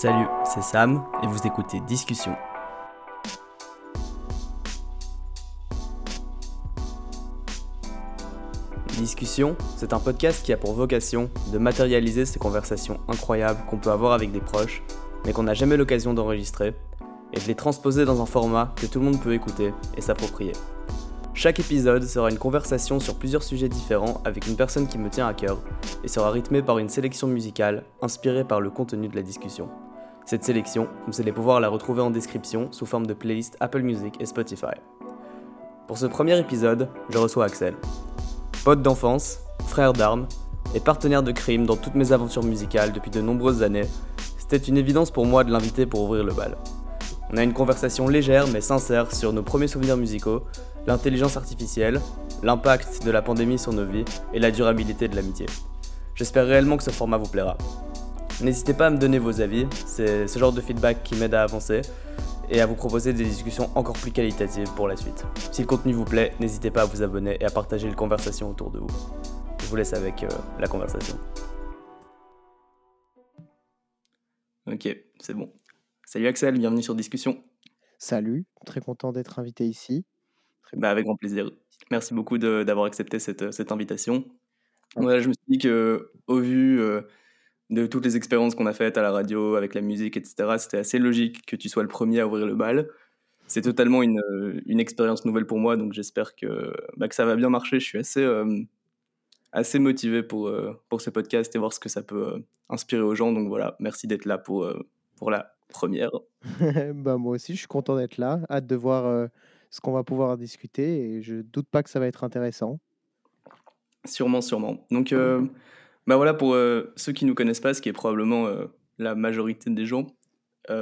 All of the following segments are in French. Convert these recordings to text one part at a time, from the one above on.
Salut, c'est Sam et vous écoutez Discussion. Discussion, c'est un podcast qui a pour vocation de matérialiser ces conversations incroyables qu'on peut avoir avec des proches, mais qu'on n'a jamais l'occasion d'enregistrer, et de les transposer dans un format que tout le monde peut écouter et s'approprier. Chaque épisode sera une conversation sur plusieurs sujets différents avec une personne qui me tient à cœur et sera rythmé par une sélection musicale inspirée par le contenu de la discussion. Cette sélection, vous allez pouvoir la retrouver en description sous forme de playlist Apple Music et Spotify. Pour ce premier épisode, je reçois Axel. Pote d'enfance, frère d'armes et partenaire de crime dans toutes mes aventures musicales depuis de nombreuses années, c'était une évidence pour moi de l'inviter pour ouvrir le bal. On a une conversation légère mais sincère sur nos premiers souvenirs musicaux, l'intelligence artificielle, l'impact de la pandémie sur nos vies et la durabilité de l'amitié. J'espère réellement que ce format vous plaira. N'hésitez pas à me donner vos avis, c'est ce genre de feedback qui m'aide à avancer et à vous proposer des discussions encore plus qualitatives pour la suite. Si le contenu vous plaît, n'hésitez pas à vous abonner et à partager la conversation autour de vous. Je vous laisse avec euh, la conversation. Ok, c'est bon. Salut Axel, bienvenue sur Discussion. Salut, très content d'être invité ici. Bah, avec grand plaisir. Merci beaucoup d'avoir accepté cette, cette invitation. Voilà, je me suis dit que, au vu euh, de toutes les expériences qu'on a faites à la radio, avec la musique, etc., c'était assez logique que tu sois le premier à ouvrir le bal. C'est totalement une, une expérience nouvelle pour moi, donc j'espère que, bah, que ça va bien marcher. Je suis assez, euh, assez motivé pour, euh, pour ce podcast et voir ce que ça peut inspirer aux gens. Donc voilà, merci d'être là pour, pour la première. bah, moi aussi, je suis content d'être là. Hâte de voir ce qu'on va pouvoir discuter et je doute pas que ça va être intéressant. Sûrement, sûrement. Donc, euh, bah voilà, pour euh, ceux qui ne nous connaissent pas, ce qui est probablement euh, la majorité des gens, bah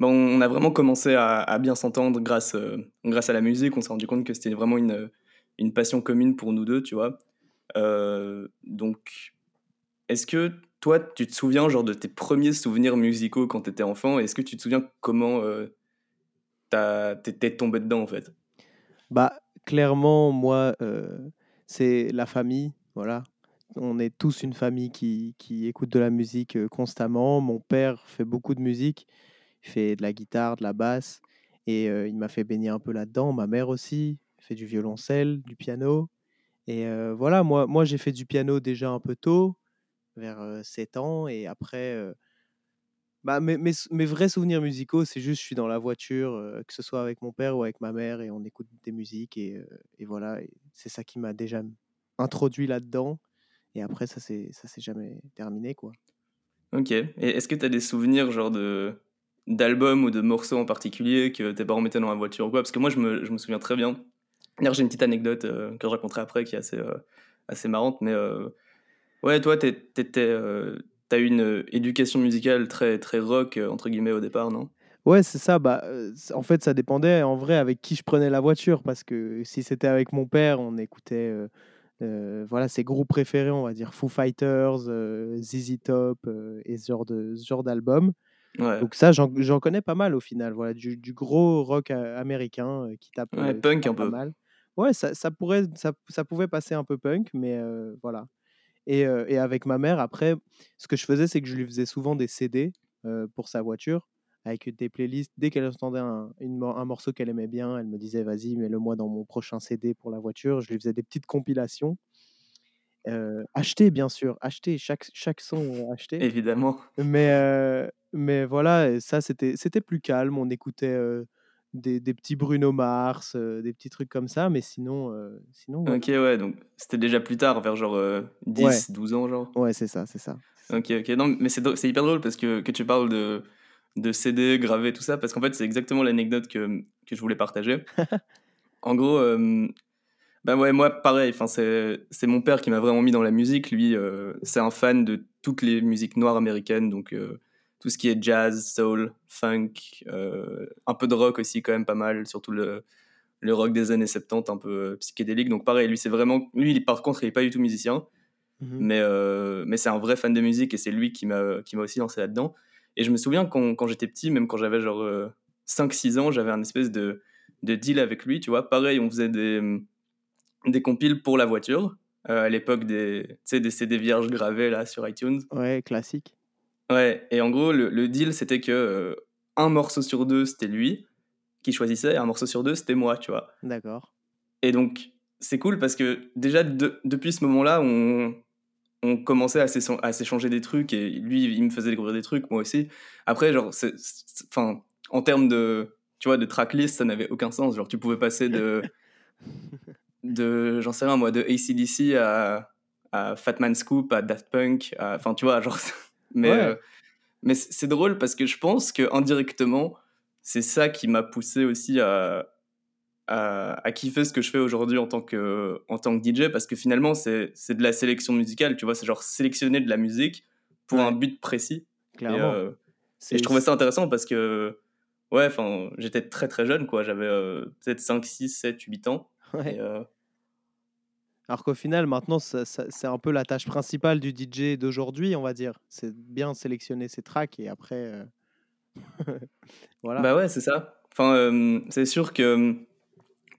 on a vraiment commencé à, bien s'entendre grâce, grâce à la musique. On s'est rendu compte que c'était vraiment une, une passion commune pour nous deux, tu vois. donc, est-ce que toi, tu te souviens genre de tes premiers souvenirs musicaux quand tu étais enfant Est-ce que tu te souviens comment t'es tombé dedans en fait? Bah, clairement, moi, c'est la famille, voilà. On est tous une famille qui, qui écoute de la musique constamment. Mon père fait beaucoup de musique, il fait de la guitare, de la basse, et il m'a fait baigner un peu là-dedans. Ma mère aussi fait du violoncelle, du piano. Et voilà, moi, moi j'ai fait du piano déjà un peu tôt, vers 7 ans, et après bah, mes, mes, mes, vrais souvenirs musicaux, c'est juste je suis dans la voiture, que ce soit avec mon père ou avec ma mère, et on écoute des musiques, et, et voilà, c'est ça qui m'a déjà introduit là-dedans. Et après, ça s'est jamais terminé, quoi. Ok. Et est-ce que tu as des souvenirs, genre de d'albums ou de morceaux en particulier que tes parents mettaient dans la voiture ou quoi? Parce que moi, je me, je me souviens très bien. D'ailleurs, j'ai une petite anecdote que je raconterai après qui est assez, assez marrante, mais ouais, toi, tu as eu une éducation musicale très, très rock, entre guillemets, au départ, non? Ouais, c'est ça. Bah, en fait, ça dépendait en vrai avec qui je prenais la voiture. Parce que si c'était avec mon père, on écoutait voilà, ses groupes préférés, on va dire Foo Fighters, ZZ Top et ce genre, d'album. Donc ça, j'en connais pas mal au final. Voilà, du, du gros rock américain qui tape, punk un peu. mal. Ouais, ça, ça, pourrait, ça, ça, pouvait passer un peu punk, mais voilà. Et, et, avec ma mère, après, ce que je faisais, c'est que je lui faisais souvent des CD pour sa voiture, avec des playlists. Dès qu'elle entendait un, un morceau qu'elle aimait bien, elle me disait Vas-y, mets-le moi dans mon prochain CD pour la voiture. Je lui faisais des petites compilations. Euh, acheter, bien sûr, acheter, chaque, chaque son acheté. Évidemment. Mais, mais voilà, ça, c'était plus calme. On écoutait des, des, petits Bruno Mars, des petits trucs comme ça, mais sinon. sinon Ok, ouais, donc c'était déjà plus tard, vers genre 10, 12 ans, genre. Ouais, c'est ça, c'est ça. Ok, ok. Non, mais c'est hyper drôle parce que, que tu parles de, de CD, gravé, tout ça, parce qu'en fait, c'est exactement l'anecdote que, que je voulais partager. en gros, bah ouais, moi, pareil, c'est mon père qui m'a vraiment mis dans la musique. Lui, c'est un fan de toutes les musiques noires américaines, donc tout ce qui est jazz, soul, funk, euh, un peu de rock aussi quand même pas mal, surtout le, le rock des années 70 un peu euh, psychédélique. Donc pareil, lui c'est vraiment, lui par contre il est pas du tout musicien, mhm. mais, euh, mais c'est un vrai fan de musique et c'est lui qui m'a qui m'a aussi lancé là-dedans. Et je me souviens quand, quand j'étais petit, même quand j'avais genre 5-6 ans, j'avais un espèce de, de deal avec lui, tu vois. Pareil, on faisait des, des compiles pour la voiture. à l'époque des, des CD vierges gravés là sur iTunes. Ouais, classique. Ouais, et en gros, le, le deal, c'était que euh, un morceau sur deux, c'était lui qui choisissait, et un morceau sur deux, c'était moi, tu vois. D'accord. Et donc, c'est cool parce que déjà, de- depuis ce moment-là, on, on commençait à s'échan- à s'échanger des trucs, et lui, il me faisait découvrir des trucs, moi aussi. Après, genre, enfin, en termes de, tu vois, de tracklist, ça n'avait aucun sens. Genre, tu pouvais passer de, de j'en sais rien, moi, de ACDC à, à Fat Man Scoop, à Daft Punk, enfin, tu vois, genre, mais, Ouais. euh, mais c'est c'est drôle parce que je pense que indirectement, c'est ça qui m'a poussé aussi à, à, à kiffer ce que je fais aujourd'hui en tant que en tant que DJ parce que finalement c'est c'est de la sélection musicale, tu vois, c'est genre sélectionner de la musique pour Ouais. un but précis. Et, Clairement. euh, et je trouvais ça intéressant parce que ouais, enfin, j'étais très très jeune quoi, j'avais euh, peut-être 5 6 7 8 ans Ouais. et, euh, Alors qu'au final, maintenant, c'est un peu la tâche principale du DJ d'aujourd'hui, on va dire. C'est bien sélectionner ses tracks et après. voilà. Bah ouais, c'est ça. Enfin, c'est sûr que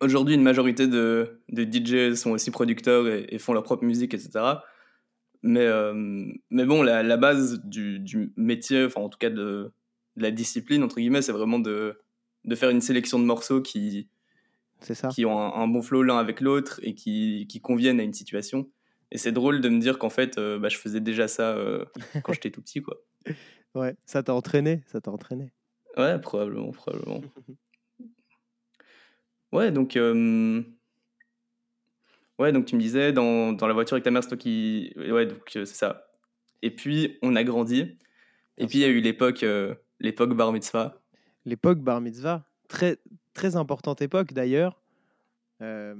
aujourd'hui, une majorité de, de DJ sont aussi producteurs et, et font leur propre musique, etc. Mais, euh, mais bon, la, la base du, du métier, enfin en tout cas de, de la discipline, entre guillemets, c'est vraiment de, de faire une sélection de morceaux qui, ça. qui ont un, un bon flow l'un avec l'autre et qui, qui conviennent à une situation. Et c'est drôle de me dire qu'en fait, euh, bah, je faisais déjà ça euh, quand j'étais tout petit, quoi. Ouais, ça t'a entraîné. Ça t'a entraîné. Ouais, probablement, probablement. Ouais, donc, euh, ouais, donc tu me disais, dans, dans la voiture avec ta mère, c'est toi qui... Ouais, donc euh, c'est ça. Et puis, on a grandi. Et Bien puis, il y a eu l'époque euh, l'époque bar mitzvah. L'époque bar mitzvah, très, très importante époque d'ailleurs, euh,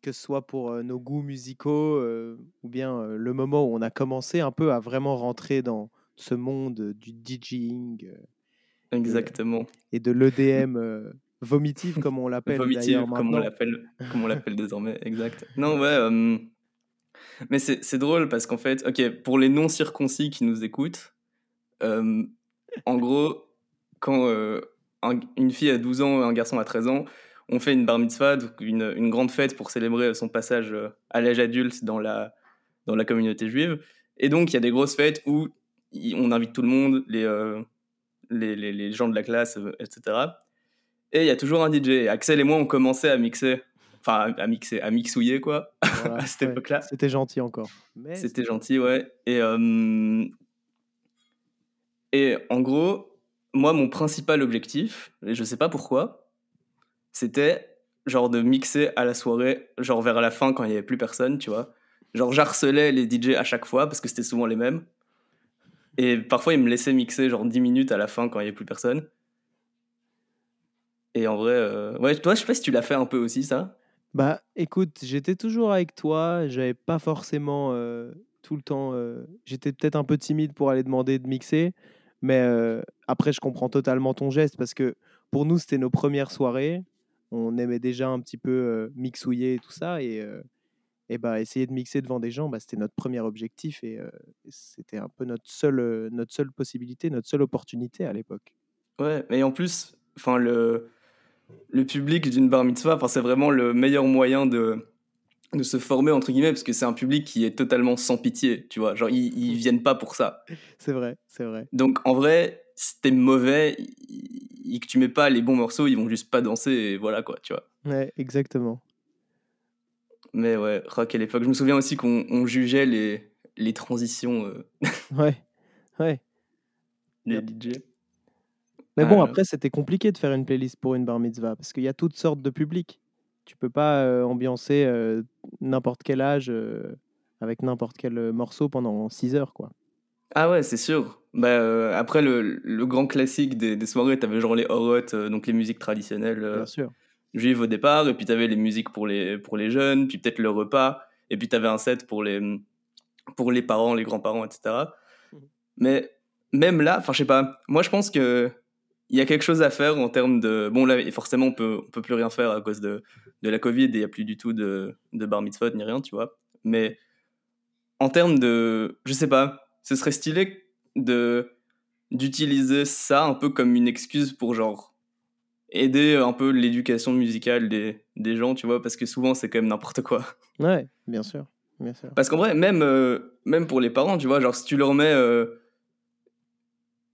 que ce soit pour euh, nos goûts musicaux euh, ou bien euh, le moment où on a commencé un peu à vraiment rentrer dans ce monde du DJing euh, Exactement. et de l'EDM vomitive, comme on l'appelle Vomitive, comme on l'appelle comme on l'appelle désormais, exact. Non, ouais. euh, mais c'est c'est drôle parce qu'en fait, ok, pour les non-circoncis qui nous écoutent, euh, en gros, quand euh, un- une fille a 12 ans, un garçon a 13 ans, on fait une bar mitzvah, donc une, une grande fête pour célébrer son passage à l'âge adulte dans la, dans la communauté juive. Et donc, il y a des grosses fêtes où on invite tout le monde, les, les, les, les gens de la classe, etc. Et il y a toujours un DJ. Axel et moi, on commençait à mixer, enfin à mixer, à mixouiller quoi. Voilà, à cette ouais, époque-là. C'était gentil encore. Mais C'était gentil, ouais. Et, euh, et en gros, moi, mon principal objectif, et je sais pas pourquoi, c'était genre de mixer à la soirée, genre vers la fin quand il y avait plus personne, tu vois. Genre, j'harcelais les DJ à chaque fois parce que c'était souvent les mêmes. Et parfois, ils me laissaient mixer genre 10 minutes à la fin quand il y avait plus personne. Et en vrai, euh, ouais, toi, je sais pas si tu l'as fait un peu aussi, ça. Bah, écoute, j'étais toujours avec toi. J'avais pas forcément euh, tout le temps. euh, j'étais peut-être un peu timide pour aller demander de mixer, mais après, je comprends totalement ton geste parce que pour nous, c'était nos premières soirées. On aimait déjà un petit peu mixouiller et tout ça, et, et bah, essayer de mixer devant des gens, bah, c'était notre premier objectif et euh, c'était un peu notre seule, euh, notre seule possibilité, notre seule opportunité à l'époque. Ouais, mais en plus, enfin le le public d'une bar mitzvah, enfin c'est vraiment le meilleur moyen de de se former entre guillemets parce que c'est un public qui est totalement sans pitié, tu vois. Genre ils, ils viennent pas pour ça. C'est vrai, c'est vrai. Donc en vrai, si t'es mauvais et que tu mets pas les bons morceaux, ils vont juste pas danser et voilà quoi, tu vois. Ouais, exactement. Mais ouais, oh, quelle époque. Je me souviens aussi qu'on on jugeait les les transitions euh, Ouais, ouais. Yep. DJ. Mais bon, après, c'était compliqué de faire une playlist pour une bar mitzvah parce qu'il y a toutes sortes de publics. Tu peux pas euh, ambiancer euh, n'importe quel âge euh, avec n'importe quel morceau pendant 6 heures, quoi. Ah ouais, c'est sûr. Bah, après, le, le grand classique des, des soirées, t'avais genre les horotes, donc les musiques traditionnelles juives au départ, et puis t'avais les musiques pour les, pour les jeunes, puis peut-être le repas, et puis t'avais un set pour les, pour les parents, les grands-parents, etc. Mhm. Mais même là, enfin, je sais pas, moi je pense que il y a quelque chose à faire en termes de. Bon, là, forcément, on peut, on peut plus rien faire à cause de, de la Covid, et il n'y a plus du tout de, de bar mitzvot ni rien, tu vois. Mais en termes de. Je sais pas, ce serait stylé de d'utiliser ça un peu comme une excuse pour genre aider un peu l'éducation musicale des, des gens, tu vois, parce que souvent c'est quand même n'importe quoi. Ouais, bien sûr. Bien sûr. Parce qu'en vrai, même, euh, même pour les parents, tu vois, genre si tu leur mets euh,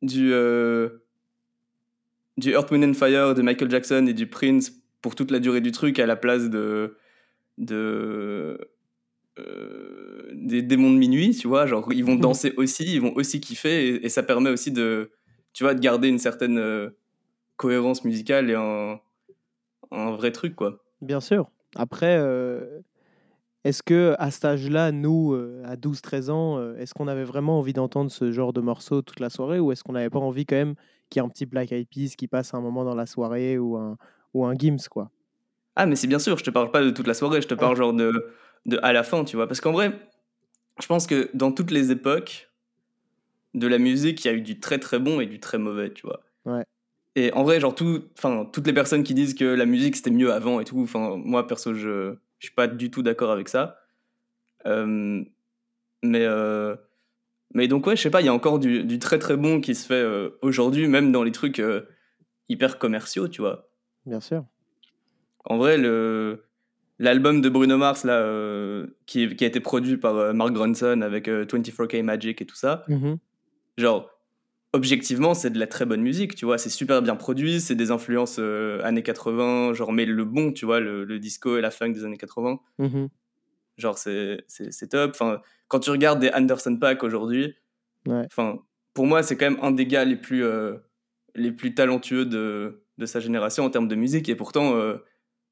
du, euh, du Earth, Wind and Fire de Michael Jackson et du Prince pour toute la durée du truc à la place de, de euh, des démons de minuit, tu vois. Genre, ils vont danser aussi, ils vont aussi kiffer et, ça permet aussi de, tu vois, de garder une certaine euh, cohérence musicale et un, un vrai truc, quoi. Bien sûr. Après, euh, est-ce que à cet âge-là, nous, à 12-13 ans, est-ce qu'on avait vraiment envie d'entendre ce genre de morceau toute la soirée ou est-ce qu'on n'avait pas envie quand même qu'il y ait un petit Black Eyed Peas qui passe un moment dans la soirée ou un, ou un Gims, quoi? Ah, mais c'est bien sûr, je te parle pas de toute la soirée, je te parle genre de, de à la fin, tu vois? Parce qu'en vrai, je pense que dans toutes les époques de la musique, il y a eu du très très bon et du très mauvais, tu vois? Ouais. Et en vrai, genre, tout, toutes les personnes qui disent que la musique c'était mieux avant et tout, enfin, moi perso, je, je suis pas du tout d'accord avec ça. Euh, mais, euh, mais donc, ouais, je sais pas, il y a encore du, du, très très bon qui se fait euh, aujourd'hui, même dans les trucs hyper commerciaux, tu vois. Bien sûr. En vrai, le, l'album de Bruno Mars, là, qui, qui, a été produit par Mark Ronson avec 24K Magic et tout ça, mmh genre, objectivement, c'est de la très bonne musique, tu vois. C'est super bien produit, c'est des influences euh, années 80, genre, mais le bon, tu vois, le, disco et la funk des années 80. Mmh genre, c'est top. Enfin, quand tu regardes des Anderson Pack aujourd'hui, enfin, pour moi, c'est quand même un des gars les plus, euh, les plus talentueux de, de, sa génération en termes de musique. Et pourtant, euh,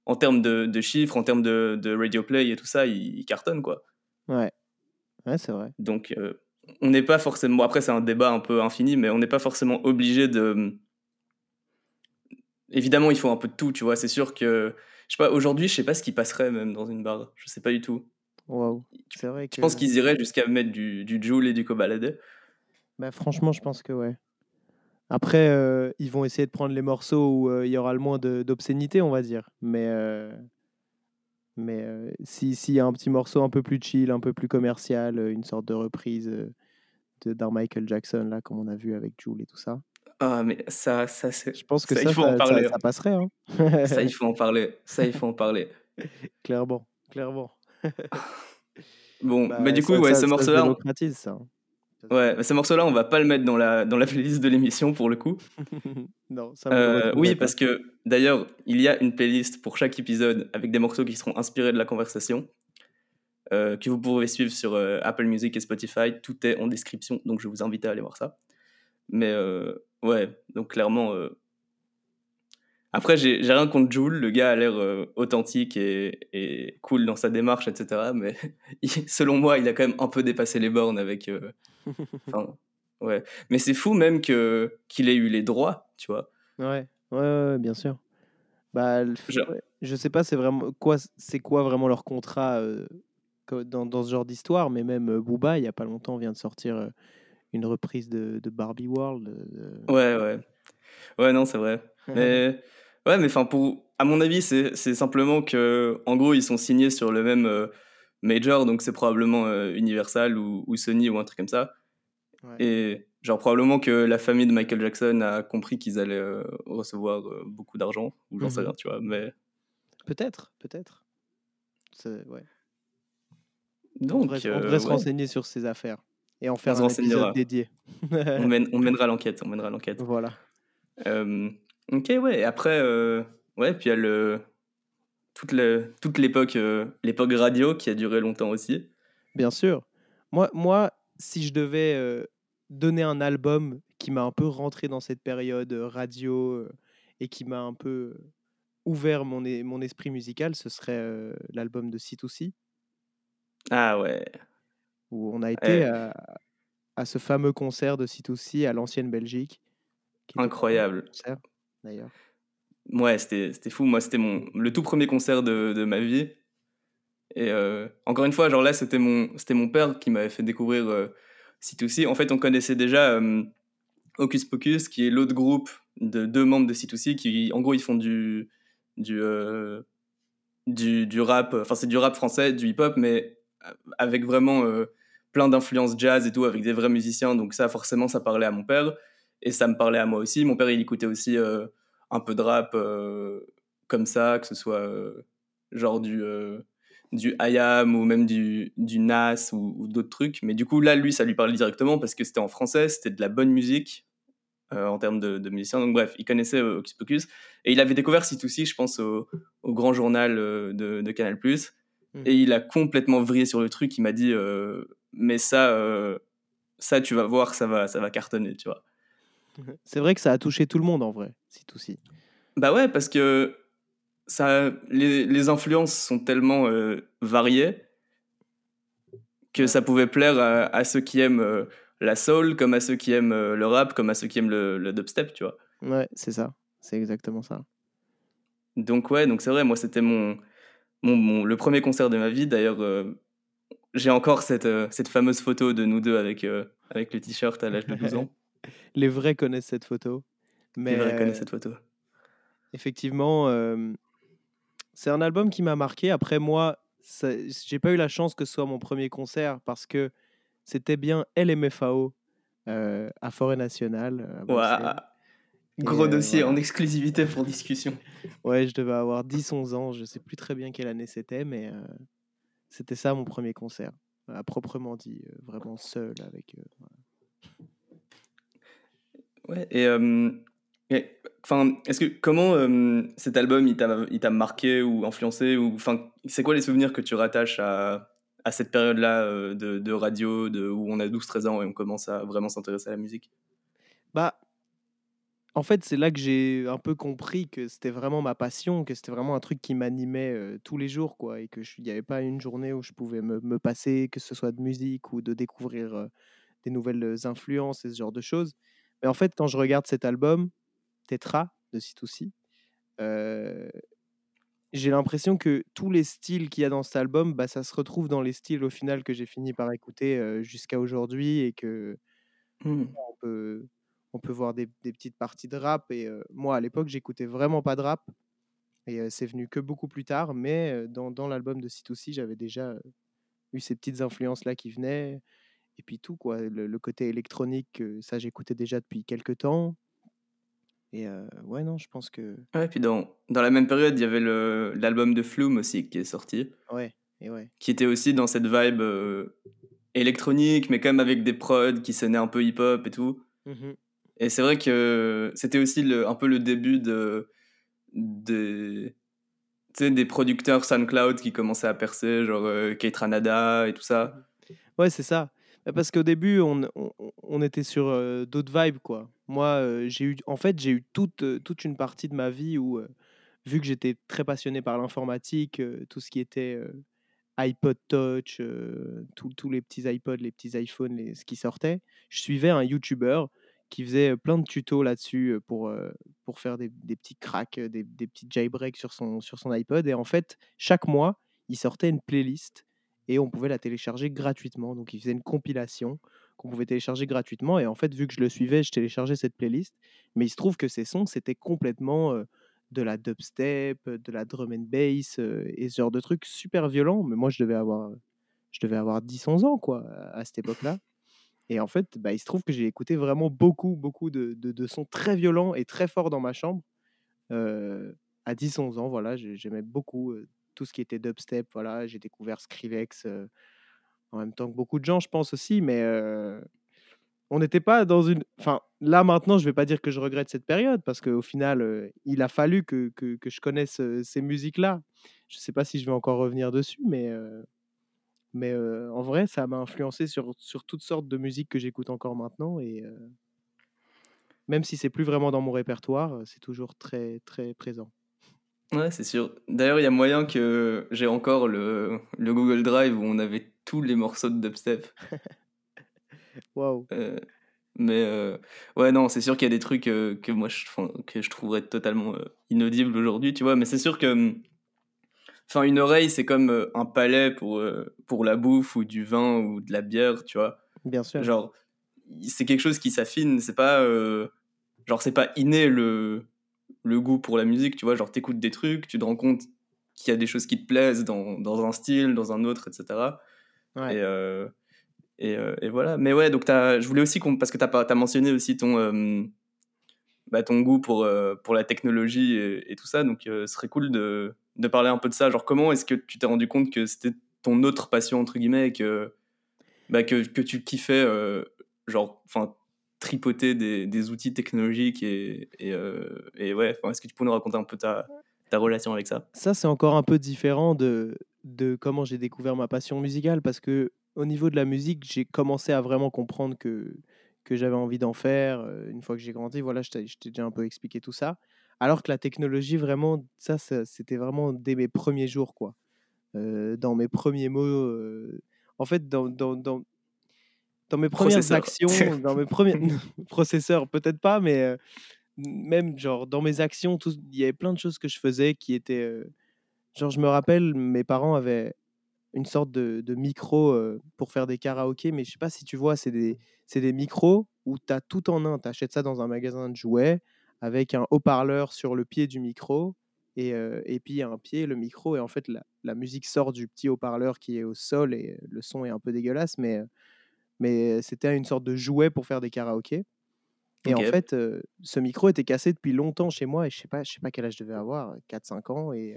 en termes de, de, chiffres, en termes de, de, radio play et tout ça, il, il cartonne, quoi. Ouais, ouais c'est vrai. Donc, on n'est pas forcément. après, c'est un débat un peu infini, mais on n'est pas forcément obligé de. Évidemment, il faut un peu de tout, tu vois. C'est sûr que. Je sais pas, aujourd'hui, je sais pas ce qui passerait même dans une barre. Je sais pas du tout. Waouh. C'est vrai Je pense qu'ils iraient jusqu'à mettre du, du Joule et du Cobaladé. Bah, franchement, je pense que ouais. Après, euh, ils vont essayer de prendre les morceaux où euh, il y aura le moins d'obscénité, on va dire. Mais. Euh, mais euh, s'il y a un petit morceau un peu plus chill, un peu plus commercial, euh, une sorte de reprise euh, de, d'un Michael Jackson, là, comme on a vu avec Jules et tout ça. Ah, mais ça, ça c'est. Je pense que ça, il faut en parler. Ça, passerait. Hein. ça, il faut en parler. Ça, il faut en parler. clairement, clairement. bon, bah, mais du coup, ouais, ce morceau-là. On... ça. Ouais, ce morceau-là, on va pas le mettre dans la, dans la playlist de l'émission pour le coup. non, ça euh, Oui, parce que d'ailleurs, il y a une playlist pour chaque épisode avec des morceaux qui seront inspirés de la conversation, euh, que vous pourrez suivre sur euh, Apple Music et Spotify. Tout est en description, donc je vous invite à aller voir ça. Mais ouais, donc clairement, après, j'ai rien contre Jules, le gars a l'air euh, authentique et, cool dans sa démarche, etc. Mais selon moi, il a quand même un peu dépassé les bornes avec. Euh, ouais. Mais c'est fou même que qu'il ait eu les droits, tu vois. Ouais, ouais, bien sûr. Bah, je sais pas, c'est vraiment quoi, c'est quoi vraiment leur contrat euh, dans, dans, ce genre d'histoire, mais même Booba, il y a pas longtemps, vient de sortir une reprise de, de Barbie World. Ouais, ouais, ouais, non, c'est vrai. Mais Ouais, mais enfin, pour, à mon avis, c'est simplement que, en gros, ils sont signés sur le même euh, major, donc c'est probablement euh, Universal ou, ou, Sony ou un truc comme ça. Et genre, probablement que la famille de Michael Jackson a compris qu'ils allaient euh, recevoir beaucoup d'argent, ou j'en sais mhm. rien, tu vois, mais. Peut-être, peut-être. Ouais. Donc, on devrait, se renseigner sur ces affaires et en faire un épisode dédié. on, on, mènera l'enquête, on mènera l'enquête. Voilà. Ok, ouais. Et après, euh, ouais, puis il y a le, toute, toute l'époque, euh, l'époque radio qui a duré longtemps aussi. Bien sûr. Moi, moi si je devais euh, donner un album qui m'a un peu rentré dans cette période radio et qui m'a un peu ouvert mon, mon esprit musical, ce serait l'album de C2C. Ah ouais. Où on a été à, à, ce fameux concert de C2C à l'ancienne Belgique. Incroyable Ouais, c'était fou. Moi, c'était le tout premier concert de, de ma vie. Et euh, encore une fois, genre là, c'était mon, mon père qui m'avait fait découvrir euh, C2C. En fait, on connaissait déjà euh, Hocus Pocus, qui est l'autre groupe de deux membres de C2C, qui, en gros, ils font du, du, euh, du, rap, enfin, c'est du rap français, du hip-hop, mais avec vraiment plein d'influences jazz et tout, avec des vrais musiciens. Donc, ça, forcément, ça parlait à mon père. Et ça me parlait à moi aussi. Mon père, il écoutait aussi euh, un peu de rap euh, comme ça, que ce soit euh, genre du, du IAM ou même du, du Nas ou, d'autres trucs. Mais du coup, là, lui, ça lui parlait directement parce que c'était en français, c'était de la bonne musique. en termes de, de, musicien. Donc bref, il connaissait Hocus Pocus. Et il avait découvert C2C, je pense, au, au grand journal de, de Canal+. Mmh. Et il a complètement vrillé sur le truc. Il m'a dit, mais ça, ça, tu vas voir, ça va, ça va cartonner, tu vois. C'est vrai que ça a touché tout le monde en vrai, C2C. Bah ouais, parce que ça, les, les influences sont tellement variées que ça pouvait plaire à, ceux qui aiment euh, la soul, comme à ceux qui aiment euh, le rap, comme à ceux qui aiment le, dubstep, tu vois. Ouais, c'est ça. C'est exactement ça. Donc ouais, donc c'est vrai, moi c'était mon, mon, le premier concert de ma vie. D'ailleurs, euh, j'ai encore cette, cette fameuse photo de nous deux avec, avec le t-shirt à l'âge de 12 ans. Les vrais connaissent cette photo. Mais Les vrais connaissent cette photo. Effectivement, c'est un album qui m'a marqué. Après moi, j'ai pas eu la chance que ce soit mon premier concert parce que c'était bien LMFAO euh, à Forêt Nationale. Gros euh, dossier en exclusivité pour discussion. Ouais, je devais avoir 10-11 ans, je sais plus très bien quelle année c'était, mais euh, c'était ça mon premier concert, à proprement dit, vraiment seul avec. Ouais, et Enfin, est-ce que comment euh, cet album il t'a marqué ou influencé ou enfin c'est quoi les souvenirs que tu rattaches à, à cette période-là euh, de, radio de, où on a 12-13 ans et on commence à vraiment s'intéresser à la musique? Bah en fait c'est là que j'ai un peu compris que c'était vraiment ma passion, que c'était vraiment un truc qui m'animait euh, tous les jours quoi et que il n'y avait pas une journée où je pouvais me, me, passer que ce soit de musique ou de découvrir des nouvelles influences et ce genre de choses. Mais en fait quand je regarde cet album Tetra de C2C. j'ai l'impression que tous les styles qu'il y a dans cet album, bah, ça se retrouve dans les styles au final que j'ai fini par écouter jusqu'à aujourd'hui et que mmh. on, peut, on peut voir des, des, petites parties de rap. Et moi, à l'époque, j'écoutais vraiment pas de rap. Et c'est venu que beaucoup plus tard. Mais dans, dans l'album de C2C, j'avais déjà eu ces petites influences-là qui venaient. Et puis tout, quoi. Le, le côté électronique, ça, j'écoutais déjà depuis quelques temps. Et ouais, non, je pense que. Ouais, puis dans, dans la même période, il y avait l'album de Flume aussi qui est sorti. Ouais, et ouais. Qui était aussi dans cette vibe électronique, mais quand même avec des prods qui sonnaient un peu hip-hop et tout. Mmh et c'est vrai que c'était aussi le, un peu le début de, de, des producteurs SoundCloud qui commençaient à percer, genre Kate Ranada et tout ça. Ouais, c'est ça. Bah, parce qu'au début, on, on, était sur d'autres vibes, quoi. Moi, j'ai eu, en fait, j'ai eu toute, une partie de ma vie où, vu que j'étais très passionné par l'informatique, tout ce qui était iPod Touch, tous les petits iPods, les petits iPhones, les, ce qui sortait, je suivais un YouTuber qui faisait plein de tutos là-dessus pour, faire des, petits cracks, des, petits jailbreaks sur son iPod. Et en fait, chaque mois, il sortait une playlist et on pouvait la télécharger gratuitement. Donc il faisait une compilation qu'on pouvait télécharger gratuitement. Et en fait, vu que je le suivais, je téléchargeais cette playlist. Mais il se trouve que ces sons, c'était complètement de la dubstep, de la drum and bass et ce genre de trucs super violents. Mais moi, je devais avoir, je devais avoir 10-11 ans quoi, à cette époque-là. Et en fait, bah, il se trouve que j'ai écouté vraiment beaucoup, beaucoup de, de, sons très violents et très forts dans ma chambre. à 10-11 ans, voilà, j'aimais beaucoup tout ce qui était dubstep. Voilà, j'ai découvert Skrillex en même temps que beaucoup de gens, je pense aussi, mais on n'était pas dans une. Enfin, là maintenant, je vais pas dire que je regrette cette période parce qu'au final, il a fallu que, que, que je connaisse ces musiques-là. Je sais pas si je vais encore revenir dessus, mais mais en vrai, ça m'a influencé sur, sur toutes sortes de musiques que j'écoute encore maintenant et même si c'est plus vraiment dans mon répertoire, c'est toujours très très présent. Ouais, c'est sûr. D'ailleurs, il y a moyen que j'ai encore le, le, Google Drive où on avait tous les morceaux de dubstep. Waouh. Euh, mais euh, ouais, non, c'est sûr qu'il y a des trucs euh, que moi je, que je trouverais totalement inaudibles aujourd'hui, tu vois. Mais c'est sûr que. Hum, enfin, une oreille, c'est comme un palais pour, pour la bouffe ou du vin ou de la bière, tu vois. Bien sûr. Genre, c'est quelque chose qui s'affine, c'est pas. genre, c'est pas inné le le goût pour la musique, tu vois, genre t'écoutes des trucs, tu te rends compte qu'il y a des choses qui te plaisent dans, dans un style, dans un autre, etc. Et, euh, et, euh, et, voilà. Mais ouais, donc as, je voulais aussi, parce que tu as, mentionné aussi ton, euh, bah, ton goût pour, pour la technologie et, tout ça, donc ce serait cool de, de, parler un peu de ça. Genre comment est-ce que tu t'es rendu compte que c'était ton autre passion, entre guillemets, et que, bah, que, que tu kiffais, genre, enfin, tripoter des, outils technologiques et, et ouais, est-ce que tu peux nous raconter un peu ta, relation avec ça? Ça, c'est encore un peu différent de, comment j'ai découvert ma passion musicale parce que au niveau de la musique, j'ai commencé à vraiment comprendre que, j'avais envie d'en faire. Une fois que j'ai grandi, voilà, je t'ai déjà un peu expliqué tout ça. Alors que la technologie, vraiment, ça, c'était vraiment dès mes premiers jours, quoi. dans mes premiers mots, en fait, dans, dans mes premières actions, dans mes premiers processeurs, peut-être pas, mais même genre dans mes actions, il y avait plein de choses que je faisais qui étaient. genre, je me rappelle, mes parents avaient une sorte de, de micro pour faire des karaokés, mais je sais pas si tu vois, c'est des, des micros où tu as tout en un. Tu achètes ça dans un magasin de jouets avec un haut-parleur sur le pied du micro et, et puis un pied, le micro, et en fait la, la musique sort du petit haut-parleur qui est au sol et le son est un peu dégueulasse, mais, mais c'était une sorte de jouet pour faire des karaokés. Et en fait, ce micro était cassé depuis longtemps chez moi et je sais pas, je sais pas quel âge je devais avoir, 4-5 ans, et,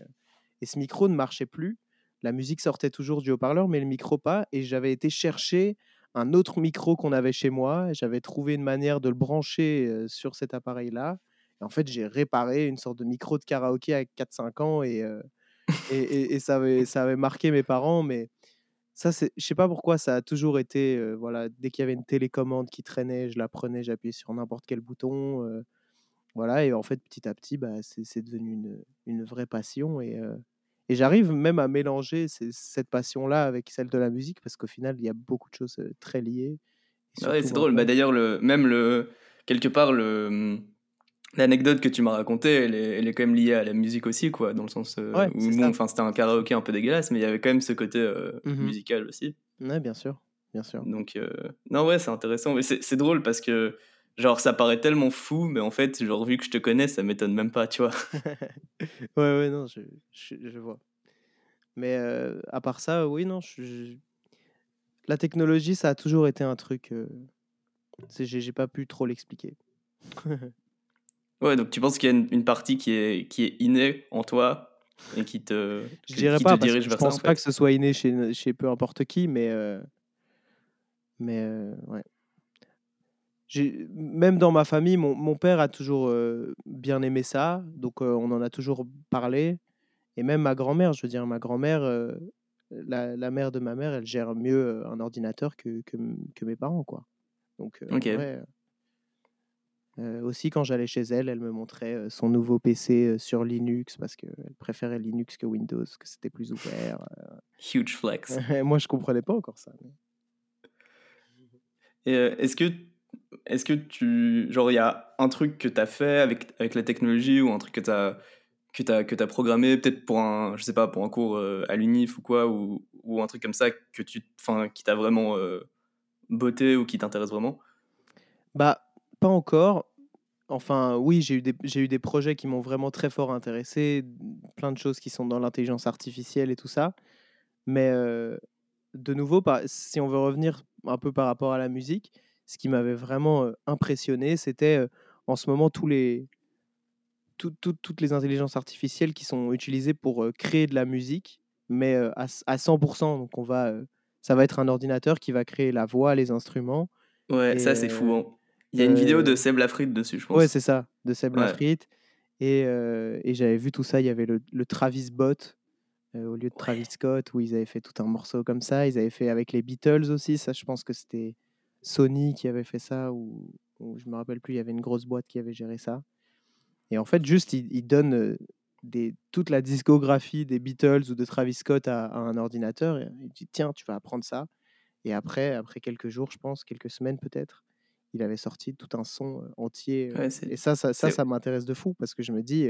et ce micro ne marchait plus la musique sortait toujours du haut-parleur, mais le micro pas. Et j'avais été chercher un autre micro qu'on avait chez moi. J'avais trouvé une manière de le brancher sur cet appareil-là. Et en fait, j'ai réparé une sorte de micro de karaoké à 4-5 ans et, et, ça, avait, ça avait marqué mes parents. Mais ça, c'est, je sais pas pourquoi, ça a toujours été, voilà, dès qu'il y avait une télécommande qui traînait, je la prenais, j'appuyais sur n'importe quel bouton. voilà, et en fait, petit à petit, bah, c'est, devenu une, une, vraie passion. Et, et j'arrive même à mélanger cette passion-là avec celle de la musique parce qu'au final, il y a beaucoup de choses très liées. Ouais, c'est drôle. Bah, D'ailleurs, le, même le, quelque part, le, mmh, l'anecdote que tu m'as racontée, elle est, elle est, quand même liée à la musique aussi, quoi, dans le sens où bon, c'était un karaoké un peu dégueulasse, mais il y avait quand même ce côté mmh musical aussi. Ouais, bien sûr, bien sûr. Donc, non, ouais, c'est intéressant. Mais c'est drôle parce que Genre, ça paraît tellement fou, mais en fait, genre, vu que je te connais, ça m'étonne même pas, tu vois. ouais, ouais, non, je, je, vois. Mais euh, à part ça, oui, non, je, la technologie, ça a toujours été un truc. Euh, J'ai pas pu trop l'expliquer. ouais, donc tu penses qu'il y a une, partie qui est, qui est innée en toi et qui te, je dirais pas, dirige vers je pense pas que ce soit inné chez, chez peu importe qui, mais. Euh, mais euh, ouais même dans ma famille, mon, mon père a toujours bien aimé ça, donc on en a toujours parlé. Et même ma grand-mère, je veux dire, ma grand-mère, la, la, mère de ma mère, elle gère mieux un ordinateur que, que, que mes parents, quoi. Donc, aussi, quand j'allais chez elle, elle me montrait son nouveau PC sur Linux parce qu'elle préférait Linux que Windows, que c'était plus ouvert. Huge flex. Moi, je comprenais pas encore ça. Est-ce que est-ce que tu. Genre, il y a un truc que tu as fait avec, avec la technologie ou un truc que tu as, que as, que as programmé, peut-être pour un, je sais pas, pour un cours euh, à l'UNIF ou quoi, ou, ou, un truc comme ça que tu, fin, qui t'a vraiment euh, botté ou qui t'intéresse vraiment? Bah, pas encore. Enfin, oui, j'ai eu, des, j'ai eu des projets qui m'ont vraiment très fort intéressé, plein de choses qui sont dans l'intelligence artificielle et tout ça. Mais euh, de nouveau, si on veut revenir un peu par rapport à la musique, ce qui m'avait vraiment impressionné, c'était en ce moment tous les, toutes les intelligences artificielles qui sont utilisées pour créer de la musique, mais à, 100%. Donc on va, ça va être un ordinateur qui va créer la voix, les instruments. Ouais, ça c'est fou. Hein. Il y a une vidéo de Seb Lafrite dessus, je pense. Ouais, c'est ça, de Seb Lafrite. Et, et j'avais vu tout ça. Il y avait le, Travis Bot au lieu de Travis Scott, où ils avaient fait tout un morceau comme ça. Ils avaient fait avec les Beatles aussi. Ça, je pense que c'était Sony qui avait fait ça, ou, je me rappelle plus, il y avait une grosse boîte qui avait géré ça. Et en fait, juste, il, donne des, toute la discographie des Beatles ou de Travis Scott à, un ordinateur. Et il dit Tiens, tu vas apprendre ça. Et après, après quelques jours, je pense, quelques semaines peut-être, il avait sorti tout un son entier. et ça, ça, ça, ça m'intéresse de fou parce que je me dis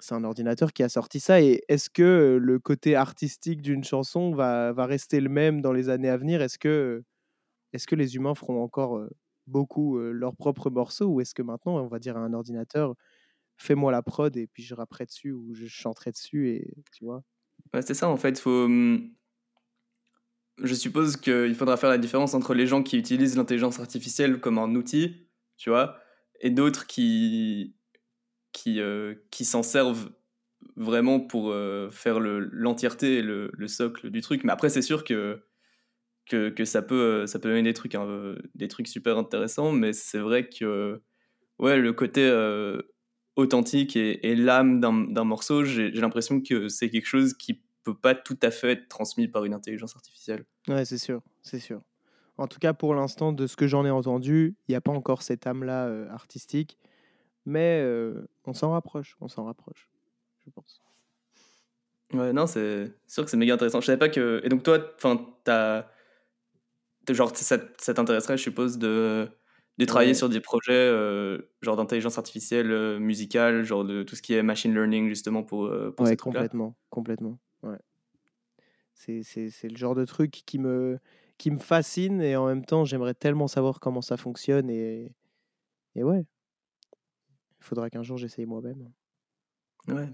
c'est un ordinateur qui a sorti ça. Et est-ce que le côté artistique d'une chanson va, va rester le même dans les années à venir? Est-ce que est-ce que les humains feront encore beaucoup leurs propres morceaux ou est-ce que maintenant on va dire à un ordinateur fais-moi la prod et puis je rapperai dessus ou je chanterai dessus et tu vois? C'est ça en fait faut mmh, je suppose qu'il faudra faire la différence entre les gens qui utilisent l'intelligence artificielle comme un outil tu vois et d'autres qui qui, qui s'en servent vraiment pour faire l'entièreté et le, le, socle du truc. Mais après c'est sûr que que, que, ça, peut, ça peut donner des trucs, hein, des trucs super intéressants, mais c'est vrai que ouais, le côté authentique et, l'âme d'un morceau, j'ai l'impression que c'est quelque chose qui peut pas tout à fait être transmis par une intelligence artificielle. Ouais, c'est sûr, c'est sûr. En tout cas, pour l'instant, de ce que j'en ai entendu, il n'y a pas encore cette âme-là euh, artistique, mais euh, on s'en rapproche, on s'en rapproche, je pense. Ouais, non, c'est sûr que c'est méga intéressant. Je savais pas que. Et donc, toi, enfin, t'as. Genre, ça, ça t'intéresserait, je suppose, de de travailler sur des projets euh, genre d'intelligence artificielle musicale, genre de tout ce qui est machine learning justement pour, pour ouais, complètement, complètement. C'est le genre de truc qui me, qui me fascine et en même temps j'aimerais tellement savoir comment ça fonctionne et, et ouais. Il faudra qu'un jour j'essaye moi-même. Ouais.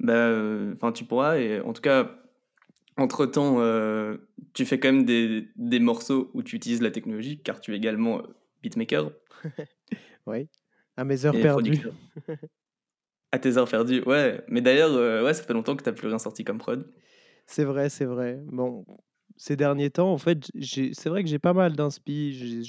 Ben, enfin, tu pourras et en tout cas, entre-temps, euh, tu fais quand même des, des, morceaux où tu utilises la technologie, car tu es également euh, beatmaker. oui, à mes heures perdues. à tes heures perdues, ouais. Mais d'ailleurs, euh, ouais, ça fait longtemps que tu n'as plus rien sorti comme prod. C'est vrai, c'est vrai. Bon, ces derniers temps, en fait, c'est vrai que j'ai pas mal d'inspi.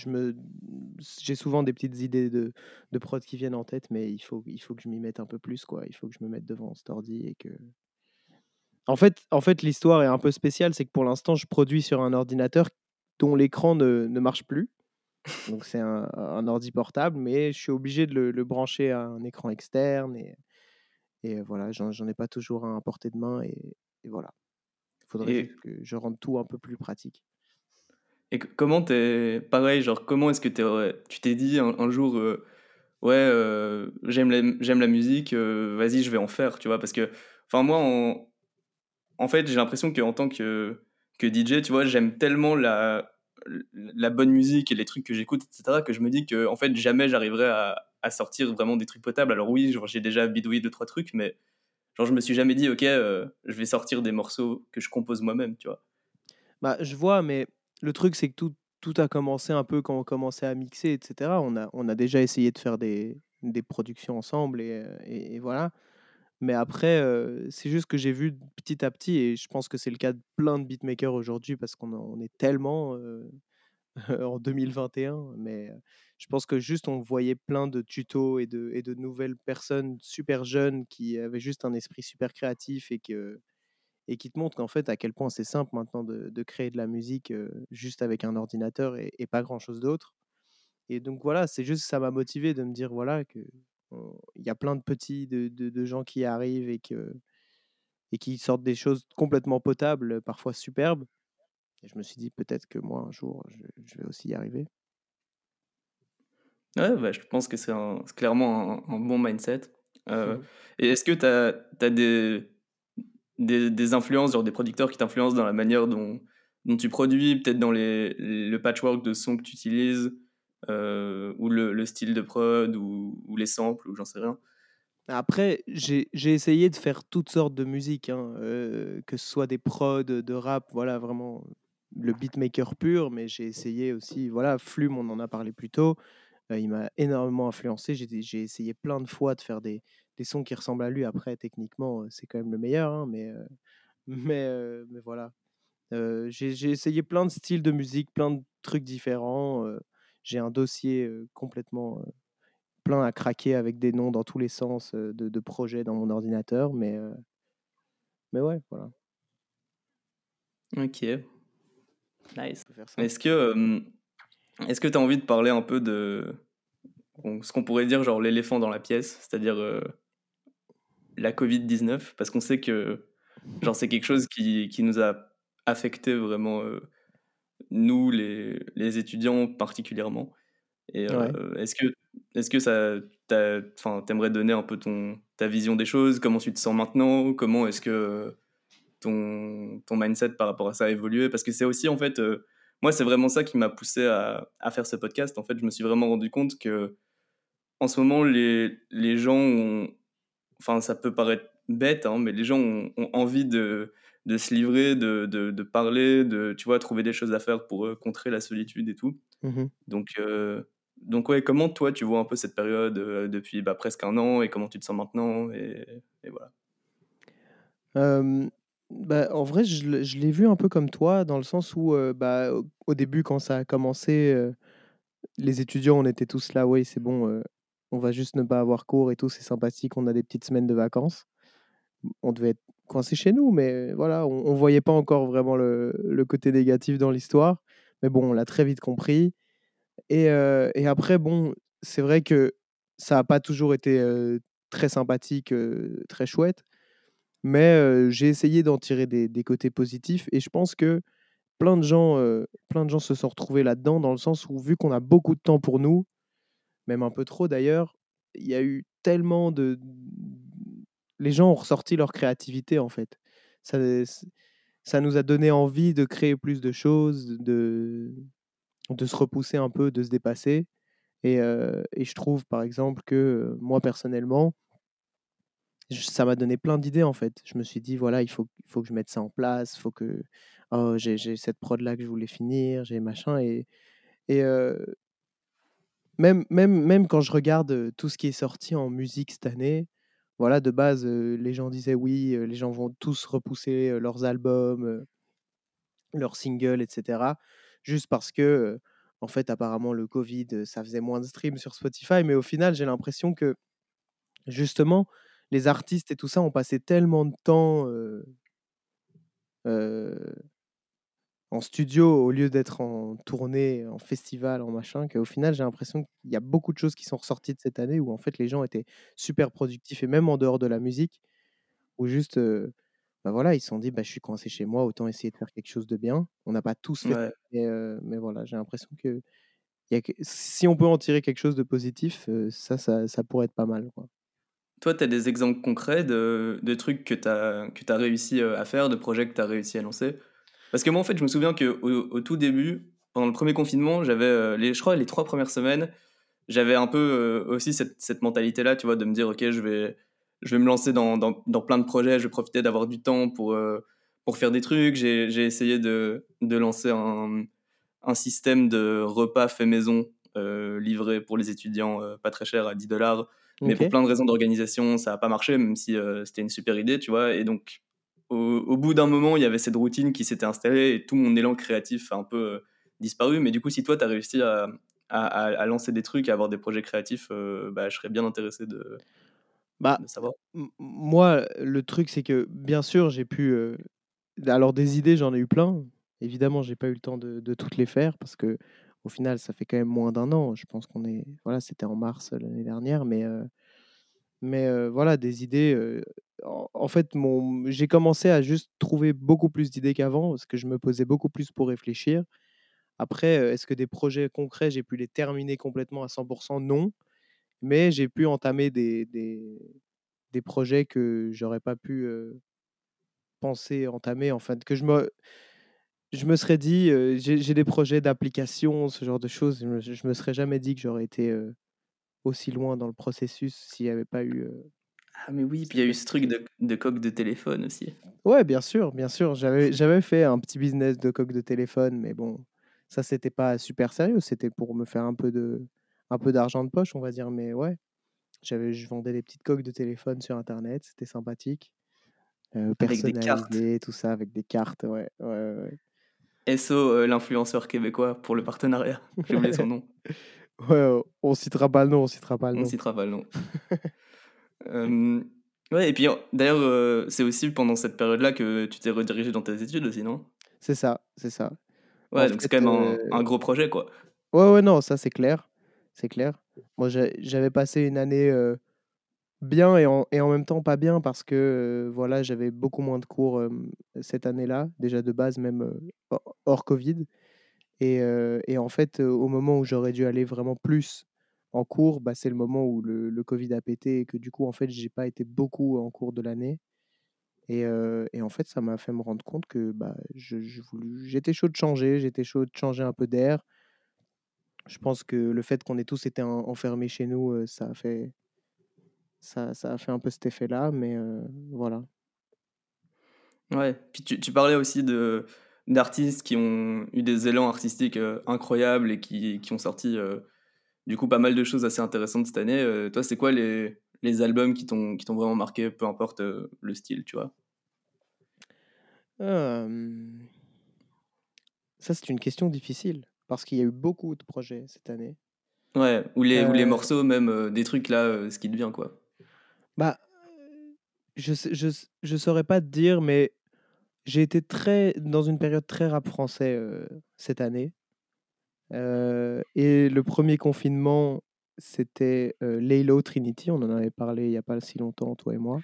J'ai souvent des petites idées de, de prod qui viennent en tête, mais il faut, il faut que je m'y mette un peu plus. Quoi. Il faut que je me mette devant cet ordi et que, en fait, en fait l'histoire est un peu spéciale, c'est que pour l'instant, je produis sur un ordinateur dont l'écran ne, ne, marche plus. Donc c'est un, un, ordi portable, mais je suis obligé de le, brancher à un écran externe et, et voilà, j'en ai pas toujours un à portée de main et, voilà. Faudrait que je rende tout un peu plus pratique. Et comment t'es pareil, genre comment est-ce que tu t'es dit un, jour euh, ouais euh, j'aime la, j'aime la musique, euh, vas-y je vais en faire, tu vois? Parce que enfin moi en, en fait, j'ai l'impression qu'en tant que, que DJ, tu vois, j'aime tellement la, la bonne musique et les trucs que j'écoute, etc., que je me dis que en fait, jamais j'arriverai à, à, sortir vraiment des trucs potables. Alors oui, j'ai déjà bidouillé deux, trois trucs, mais genre, je me suis jamais dit, ok, euh, je vais sortir des morceaux que je compose moi-même, tu vois. Bah, je vois, mais le truc, c'est que tout, tout a commencé un peu quand on commençait à mixer, etc. On a, on a déjà essayé de faire des, des productions ensemble et, et voilà. Mais après, c'est juste que j'ai vu petit à petit, et je pense que c'est le cas de plein de beatmakers aujourd'hui, parce qu'on on est tellement en 2021, mais je pense que juste on voyait plein de tutos et de, nouvelles personnes super jeunes qui avaient juste un esprit super créatif et, qui te montrent qu'en fait, à quel point c'est simple maintenant de, créer de la musique juste avec un ordinateur et, pas grand-chose d'autre. Et donc voilà, c'est juste ça m'a motivé de me dire voilà que il y a plein de petits, de, gens qui arrivent et, qui sortent des choses complètement potables, parfois superbes. Et je me suis dit peut-être que moi, un jour, je, vais aussi y arriver. Ouais, bah, je pense que c'est clairement un, bon mindset. Euh, mmh. Et est-ce que tu as, as des, des, des, influences, genre des producteurs qui t'influencent dans la manière dont, dont tu produis, peut-être dans les, le patchwork de sons que tu utilises euh, ou le, style de prod, ou, les samples, ou j'en sais rien? Après, j'ai essayé de faire toutes sortes de musique, hein, euh, que ce soit des prods, de rap, voilà, vraiment le beatmaker pur, mais j'ai essayé aussi, voilà, Flume, on en a parlé plus tôt, il m'a énormément influencé, j'ai essayé plein de fois de faire des, des, sons qui ressemblent à lui, après, techniquement, c'est quand même le meilleur, hein, mais, mais, mais voilà. j'ai essayé plein de styles de musique, plein de trucs différents j'ai un dossier complètement plein à craquer avec des noms dans tous les sens de, de projets dans mon ordinateur, mais, mais ouais, voilà. Ok. Nice. Est-ce que est-ce que tu as envie de parler un peu de ce qu'on pourrait dire genre l'éléphant dans la pièce, c'est-à-dire la Covid-19 Parce qu'on sait que genre c'est quelque chose qui, qui, nous a affecté vraiment nous, les, les étudiants particulièrement. Et euh, est-ce que, est-ce que ça, t'aimerais donner un peu ton, ta vision des choses? Comment tu te sens maintenant? Comment est-ce que ton, ton mindset par rapport à ça a évolué? Parce que c'est aussi, en fait, euh, moi, c'est vraiment ça qui m'a poussé à, à, faire ce podcast. En fait, je me suis vraiment rendu compte que, en ce moment, les, les gens ont, enfin, ça peut paraître bête, hein, mais les gens ont envie de, de se livrer, de, de, parler, de tu vois, trouver des choses à faire pour euh, contrer la solitude et tout. Mmh donc, euh, donc, ouais, comment toi tu vois un peu cette période euh, depuis bah, presque un an et comment tu te sens maintenant et, et voilà. Bah, en vrai, je l'ai vu un peu comme toi, dans le sens où, bah, au début, quand ça a commencé, les étudiants, on était tous là: «Oui, c'est bon, on va juste ne pas avoir cours et tout, c'est sympathique, on a des petites semaines de vacances». on devait être coincés chez nous, mais voilà, on on voyait pas encore vraiment le côté négatif dans l'histoire. Mais bon, on l'a très vite compris et après bon, c'est vrai que ça a pas toujours été, très sympathique, très chouette, mais j'ai essayé d'en tirer des côtés positifs et je pense que plein de gens, plein de gens se sont retrouvés là-dedans, dans le sens où vu qu'on a beaucoup de temps pour nous, même un peu trop d'ailleurs, il y a eu tellement de les gens ont ressorti leur créativité, en fait. Ça ça nous a donné envie de créer plus de choses, de de se repousser un peu, de se dépasser et et je trouve, par exemple, que, moi, personnellement ça m'a donné plein d'idées, en fait. Je me suis dit: «Voilà, il faut il faut que je mette ça en place, il faut que oh, j'ai cette prod là que je voulais finir, j'ai machin» et et même même même quand je regarde, tout ce qui est sorti en musique cette année, voilà, de base, les gens disaient: «Oui, les gens vont tous repousser, leurs albums, leurs singles et cetera». Juste parce que, en fait, apparemment, le covid, ça faisait moins de streams sur Spotify. Mais au final, j'ai l'impression que, justement, les artistes et tout ça ont passé tellement de temps, en studio au lieu d'être en tournée, en festival, en machin, qu'au final, j'ai l'impression qu'il y a beaucoup de choses qui sont ressorties de cette année où en fait les gens étaient super productifs et même en dehors de la musique, où juste, heu, bah, voilà, ils se sont dit: «Bah, je suis coincé chez moi, autant essayer de faire quelque chose de bien». On n'a pas tous fait Ouais. mais voilà, j'ai l'impression que il y a que si on peut en tirer quelque chose de positif, ça ça ça pourrait être pas mal, quoi. Toi, tu as des exemples concrets de trucs que tu as réussi, heu, à faire, de projets que tu as réussi à lancer? Parce que moi, en fait, je me souviens qu'au au tout début, pendant le premier confinement, j'avais, les je crois les 3 premières semaines, j'avais un peu, heu, aussi cette mentalité-là, tu vois? De me dire: «OK, je vais je vais me lancer dans plein de projets, je vais profiter d'avoir du temps pour, pour faire des trucs». J'ai essayé de de lancer un un système de repas fait maison, livré pour les étudiants, pas très cher, à 10 Mais pour plein de raisons d'organisation, ça a pas marché, même si, heu, c'était une super idée, tu vois? Et donc au au bout d'un moment, il y avait cette routine qui s'était installée et tout mon élan créatif a un peu, heu, disparu. Mais du coup, si toi, tu as réussi à à à à lancer des trucs, à avoir des projets créatifs, heu, bah, je serais bien intéressé de Bah, de savoir. moi, le truc, c'est que, bien sûr, j'ai pu, heu alors des idées, j'en ai eu plein. Évidemment, j'ai pas eu le temps de de toutes les faire parce que au final, ça fait quand même moins d'un an. Je pense qu'on est voilà, c'était en mars, heu, l'année dernière, mais heu mais heu, voilà, des idées, en fait, mon j'ai commencé à juste trouver beaucoup plus d'idées qu'avant parce que je me posais beaucoup plus pour réfléchir. Après, est-ce que des projets concrets, j'ai pu les terminer complètement à 100% Non, mais j'ai pu entamer des des des projets que j'aurais pas pu, penser entamer, en fait, que je me je me serais dit, heu, j'ai des projets d'application, ce genre de choses. Je me je me serais jamais dit que j'aurais été, heu, aussi loin dans le processus s'il y avait pas eu, heu, Ah mais oui, puis il y a eu ce truc de de coque de téléphone aussi. ouais, bien sûr, bien sûr. J'avais j'avais fait un petit business de coque de téléphone, mais bon, ça, c'était pas super sérieux. C'était pour me faire un peu de un peu d'argent de poche, on va dire, mais ouais. J'avais je vendais des petites coques de téléphone sur internet, c'était sympathique, cartes. personnalisées, tout ça avec des cartes, ouais, ouais, ouais, ouais. SO, heu, l'influenceur québécois pour le partenariat. J'ai oublié son nom. Ouais, on citera pas le nom, on citera pas le On nom. citera pas le nom. Hem, ouais et puis, d'ailleurs, heu, c'est aussi pendant cette période-là que tu t'es redirigé dans tes études aussi, non? C'est ça, c'est ça. En Ouais, donc c'est quand même un un gros projet, quoi. ouais, ouais, non, ça c'est clair, c'est clair. Moi, j'avais passé une année, bien et en même temps pas bien parce que, voilà, j'avais beaucoup moins de cours, cette année-là, déjà de base même, hors covid et en fait, au moment où j'aurais dû aller vraiment plus en cours, bah, c'est le moment où le covid a pété et que du coup, en fait, j'ai pas été beaucoup en cours de l'année et en fait, ça m'a fait me rendre compte que, bah, je je j'étais chaud de changer, j'étais chaud de changer un peu d'air. Je pense que le fait qu'on ait tous été en enfermés chez nous, ça a fait ça ça a fait un peu cet effet-là, mais voilà. Ouais, puis tu tu parlais aussi de d'artistes qui ont eu des élans artistiques, incroyables et qui qui ont sorti, du coup, pas mal de choses assez intéressantes cette année. Toi, c'est quoi les les albums qui t'ont qui t'ont vraiment marqué, peu importe, le style, tu vois? Ça, c'est une question difficile parce qu'il y a eu beaucoup de projets cette année. Ouais, ou les ou les morceaux même, des trucs là, ce qui devient, quoi. Bah, je sais je je saurais pas te dire, mais j'ai été très dans une période très rap français, cette année. Et le 1er confinement, c'était, heu, Laylo, Trinity. On en avait parlé il y a pas si longtemps, toi et moi.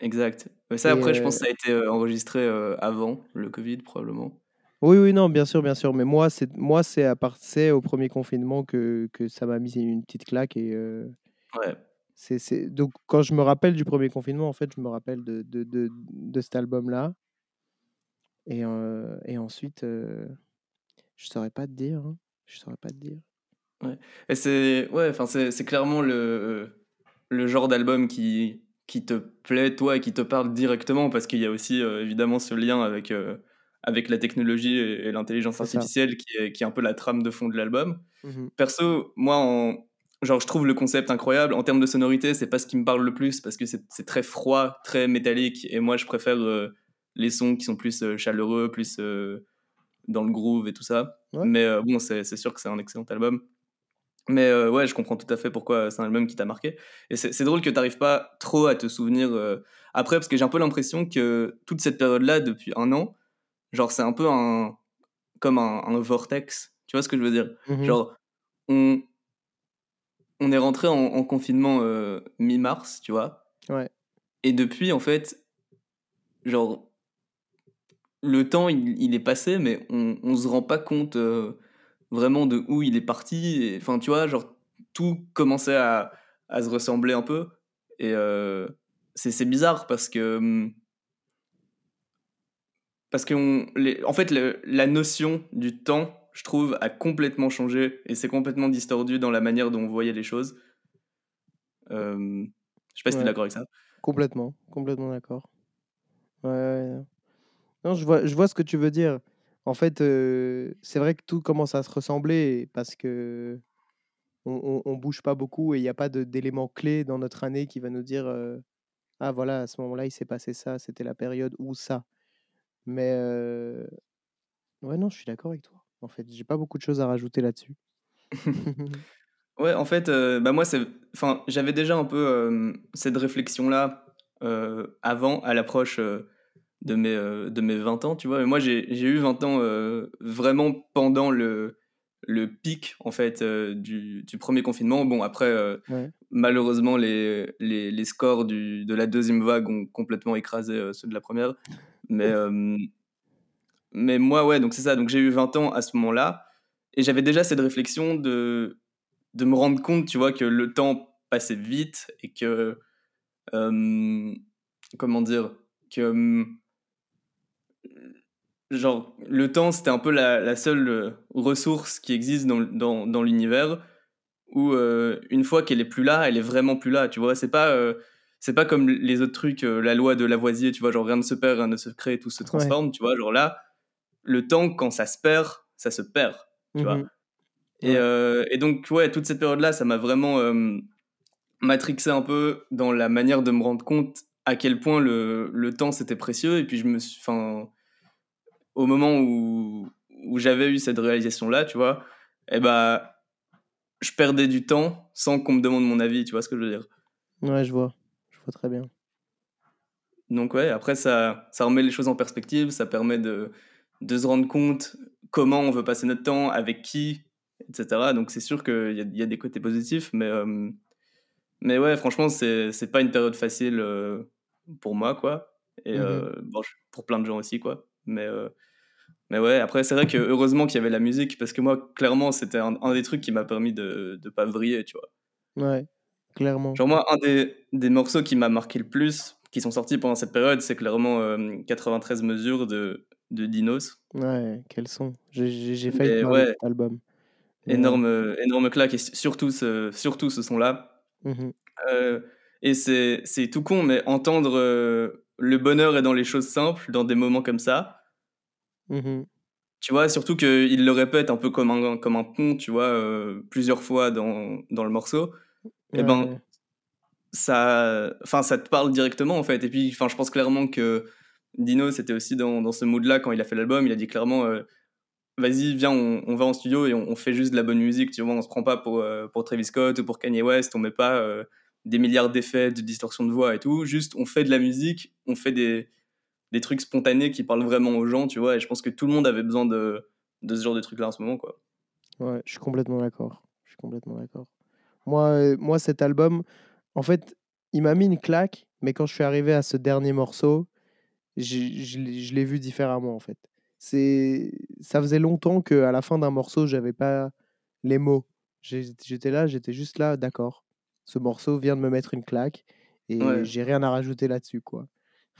Exact. Mais ça, Et après, je pense que ça a été, enregistré, avant le covid, probablement. Oui, oui, non, bien sûr, bien sûr. Mais moi, c'est moi, c'est à part c'est au 1er confinement que que ça m'a mis une petite claque et c'est c'est donc quand je me rappelle du 1er confinement, en fait, je me rappelle de de de de cet album-là. Et et ensuite, heu, je saurais pas te dire, hein. Je saurais pas te dire. Ouais et c'est ouais, enfin, c'est clairement le le genre d'album qui qui te plaît, toi et qui te parle directement parce qu'il y a aussi, évidemment ce lien avec, avec la technologie et et l'intelligence artificielle qui est qui est un peu la trame de fond de l'album. Mmh mh. Perso, moi, en genre, je trouve le concept incroyable. En termes de sonorité, c'est pas ce qui me parle le plus parce que c'est très froid, très métallique et moi, je préfère, heu, les sons qui sont plus, heu, chaleureux, plus, heu, dans le groove et tout ça. Ouais. Mais bon, c'est sûr que c'est un excellent album. Mais ouais, je comprends tout à fait pourquoi c'est un album qui t'a marqué et c'est drôle que tu arrives pas trop à te souvenir, après parce que j'ai un peu l'impression que toute cette période-là, depuis 1 an, genre, c'est un peu un comme un un vortex. Tu vois ce que je veux dire? Mmh mh. Genre, on on est rentrés en en confinement, heu, mi-mars, tu vois? Ouais. Et depuis, en fait genre le temps, il il est passé, mais on on se rend pas compte, heu, vraiment de où il est parti enfin, tu vois? Genre, tout commençait à à se ressembler un peu et heu, c'est bizarre parce que, mmh parce qu'on les en fait, le la notion du temps, je trouve, a complètement changé et c'est complètement distordu dans la manière dont on voyait les choses. Hem, je sais pas si tu es Ouais. d'accord avec ça? Complètement, complètement d'accord. Ouais. Non, je vois je vois ce que tu veux dire. En fait, heu, c'est vrai que tout commence à se ressembler parce qu'on on on bouge pas beaucoup et il y a pas d'éléments clés dans notre année qui va nous dire, heu: «Ah voilà, à ce moment-là, il s'est passé ça, c'était la période où ça». Mais heu, ouais, non, je suis d'accord avec toi. En fait, j'ai pas beaucoup de choses à rajouter là-dessus. Ouais, en fait, heu, bah, moi, enfin, j'avais déjà un peu, cette réflexion-là, avant, à l'approche, de mes, de mes 20 ans, tu vois? Et moi, j'ai eu 20 ans, vraiment pendant le le pic, en fait, du du 1er confinement. Bon, après, Ouais. malheureusement, les les les scores du de la 2e vague ont complètement écrasé, ceux de la 1re. Mais mais moi, ouais, donc c'est ça, donc j'ai eu 20 ans à ce moment-là et j'avais déjà cette réflexion de de me rendre compte, tu vois, que le temps passait vite et que, hem, comment dire? Que, mmh genre, le temps, c'était un peu la la seule, heu, ressource qui existe dans dans dans l'univers où, une fois qu'elle est plus là, elle est vraiment plus là, tu vois? C'est pas, c'est pas comme les autres trucs, la loi de Lavoisier, tu vois? Genre rien ne se perd, rien ne se crée, tout se Ouais. transforme, tu vois? Genre là, le temps, quand ça se perd, ça se perd, tu Mmh vois? mh. Et heu et donc ouais, toute cette période-là, ça m'a vraiment, hem, matrixé un peu dans la manière de me rendre compte à quel point le le temps, c'était précieux et puis je me suis enfin, au moment où où j'avais eu cette réalisation-là, tu vois? Et bah, je perdais du temps sans qu'on me demande mon avis, tu vois ce que je veux dire? Ouais, je vois. Je vois très bien. Donc ouais, après ça ça remet les choses en perspective, ça permet de de se rendre compte comment on veut passer notre temps, avec qui et cetera. Donc c'est sûr qu'il y y a des côtés positifs, mais hem, mais ouais, franchement, c'est pas une période facile, heu, pour moi, quoi et Mmh mh. heu, bon, pour plein de gens aussi, quoi. Mais mais ouais, après, c'est vrai que heureusement qu'il y avait la musique parce que moi, clairement, c'était un un des trucs qui m'a permis de de pas vriller, tu vois? Ouais, clairement. Genre moi, un des des morceaux qui m'a marqué le plus, qui sont sortis pendant cette période, c'est clairement, hem, 93 mesures de de Dinos. Ouais, quel son. J'ai failli ouais, album. Ouais. énorme, heu, énorme claque et surtout ce surtout ce son-là. Mmh mh. Heu et c'est tout con, mais entendre, heu, le bonheur est dans les choses simples, dans des moments comme ça Mmh mh. tu vois? Surtout qu'il le répète un peu comme un comme un pont, tu vois? Plusieurs fois dans dans le morceau et Ouais, ben, ouais. ça enfin, ça te parle directement, en fait et puis, enfin, je pense clairement que Dino, c'était aussi dans, dans ce mood-là quand il a fait l'album. Il a dit clairement vas-y, viens, on, va en studio et on, fait juste de la bonne musique. Tu vois, on se prend pas pour, pour Travis Scott ou pour Kanye West. On met pas des milliards d'effets, de distorsion de voix et tout. Juste, on fait de la musique, on fait des, des trucs spontanés qui parlent vraiment aux gens, tu vois. Et je pense que tout le monde avait besoin de, de ce genre de trucs-là en ce moment, quoi. Ouais, je suis complètement d'accord. Je suis complètement d'accord. Moi, euh, moi, cet album, en fait, il m'a mis une claque, mais quand je suis arrivé à ce dernier morceau, je l'ai vu différemment, en fait. C'est, ça faisait longtemps qu'à la fin d'un morceau, j'avais pas les mots. J'étais là, j'étais juste là, d'accord. Ce morceau vient de me mettre une claque et j'ai rien à rajouter là-dessus, quoi.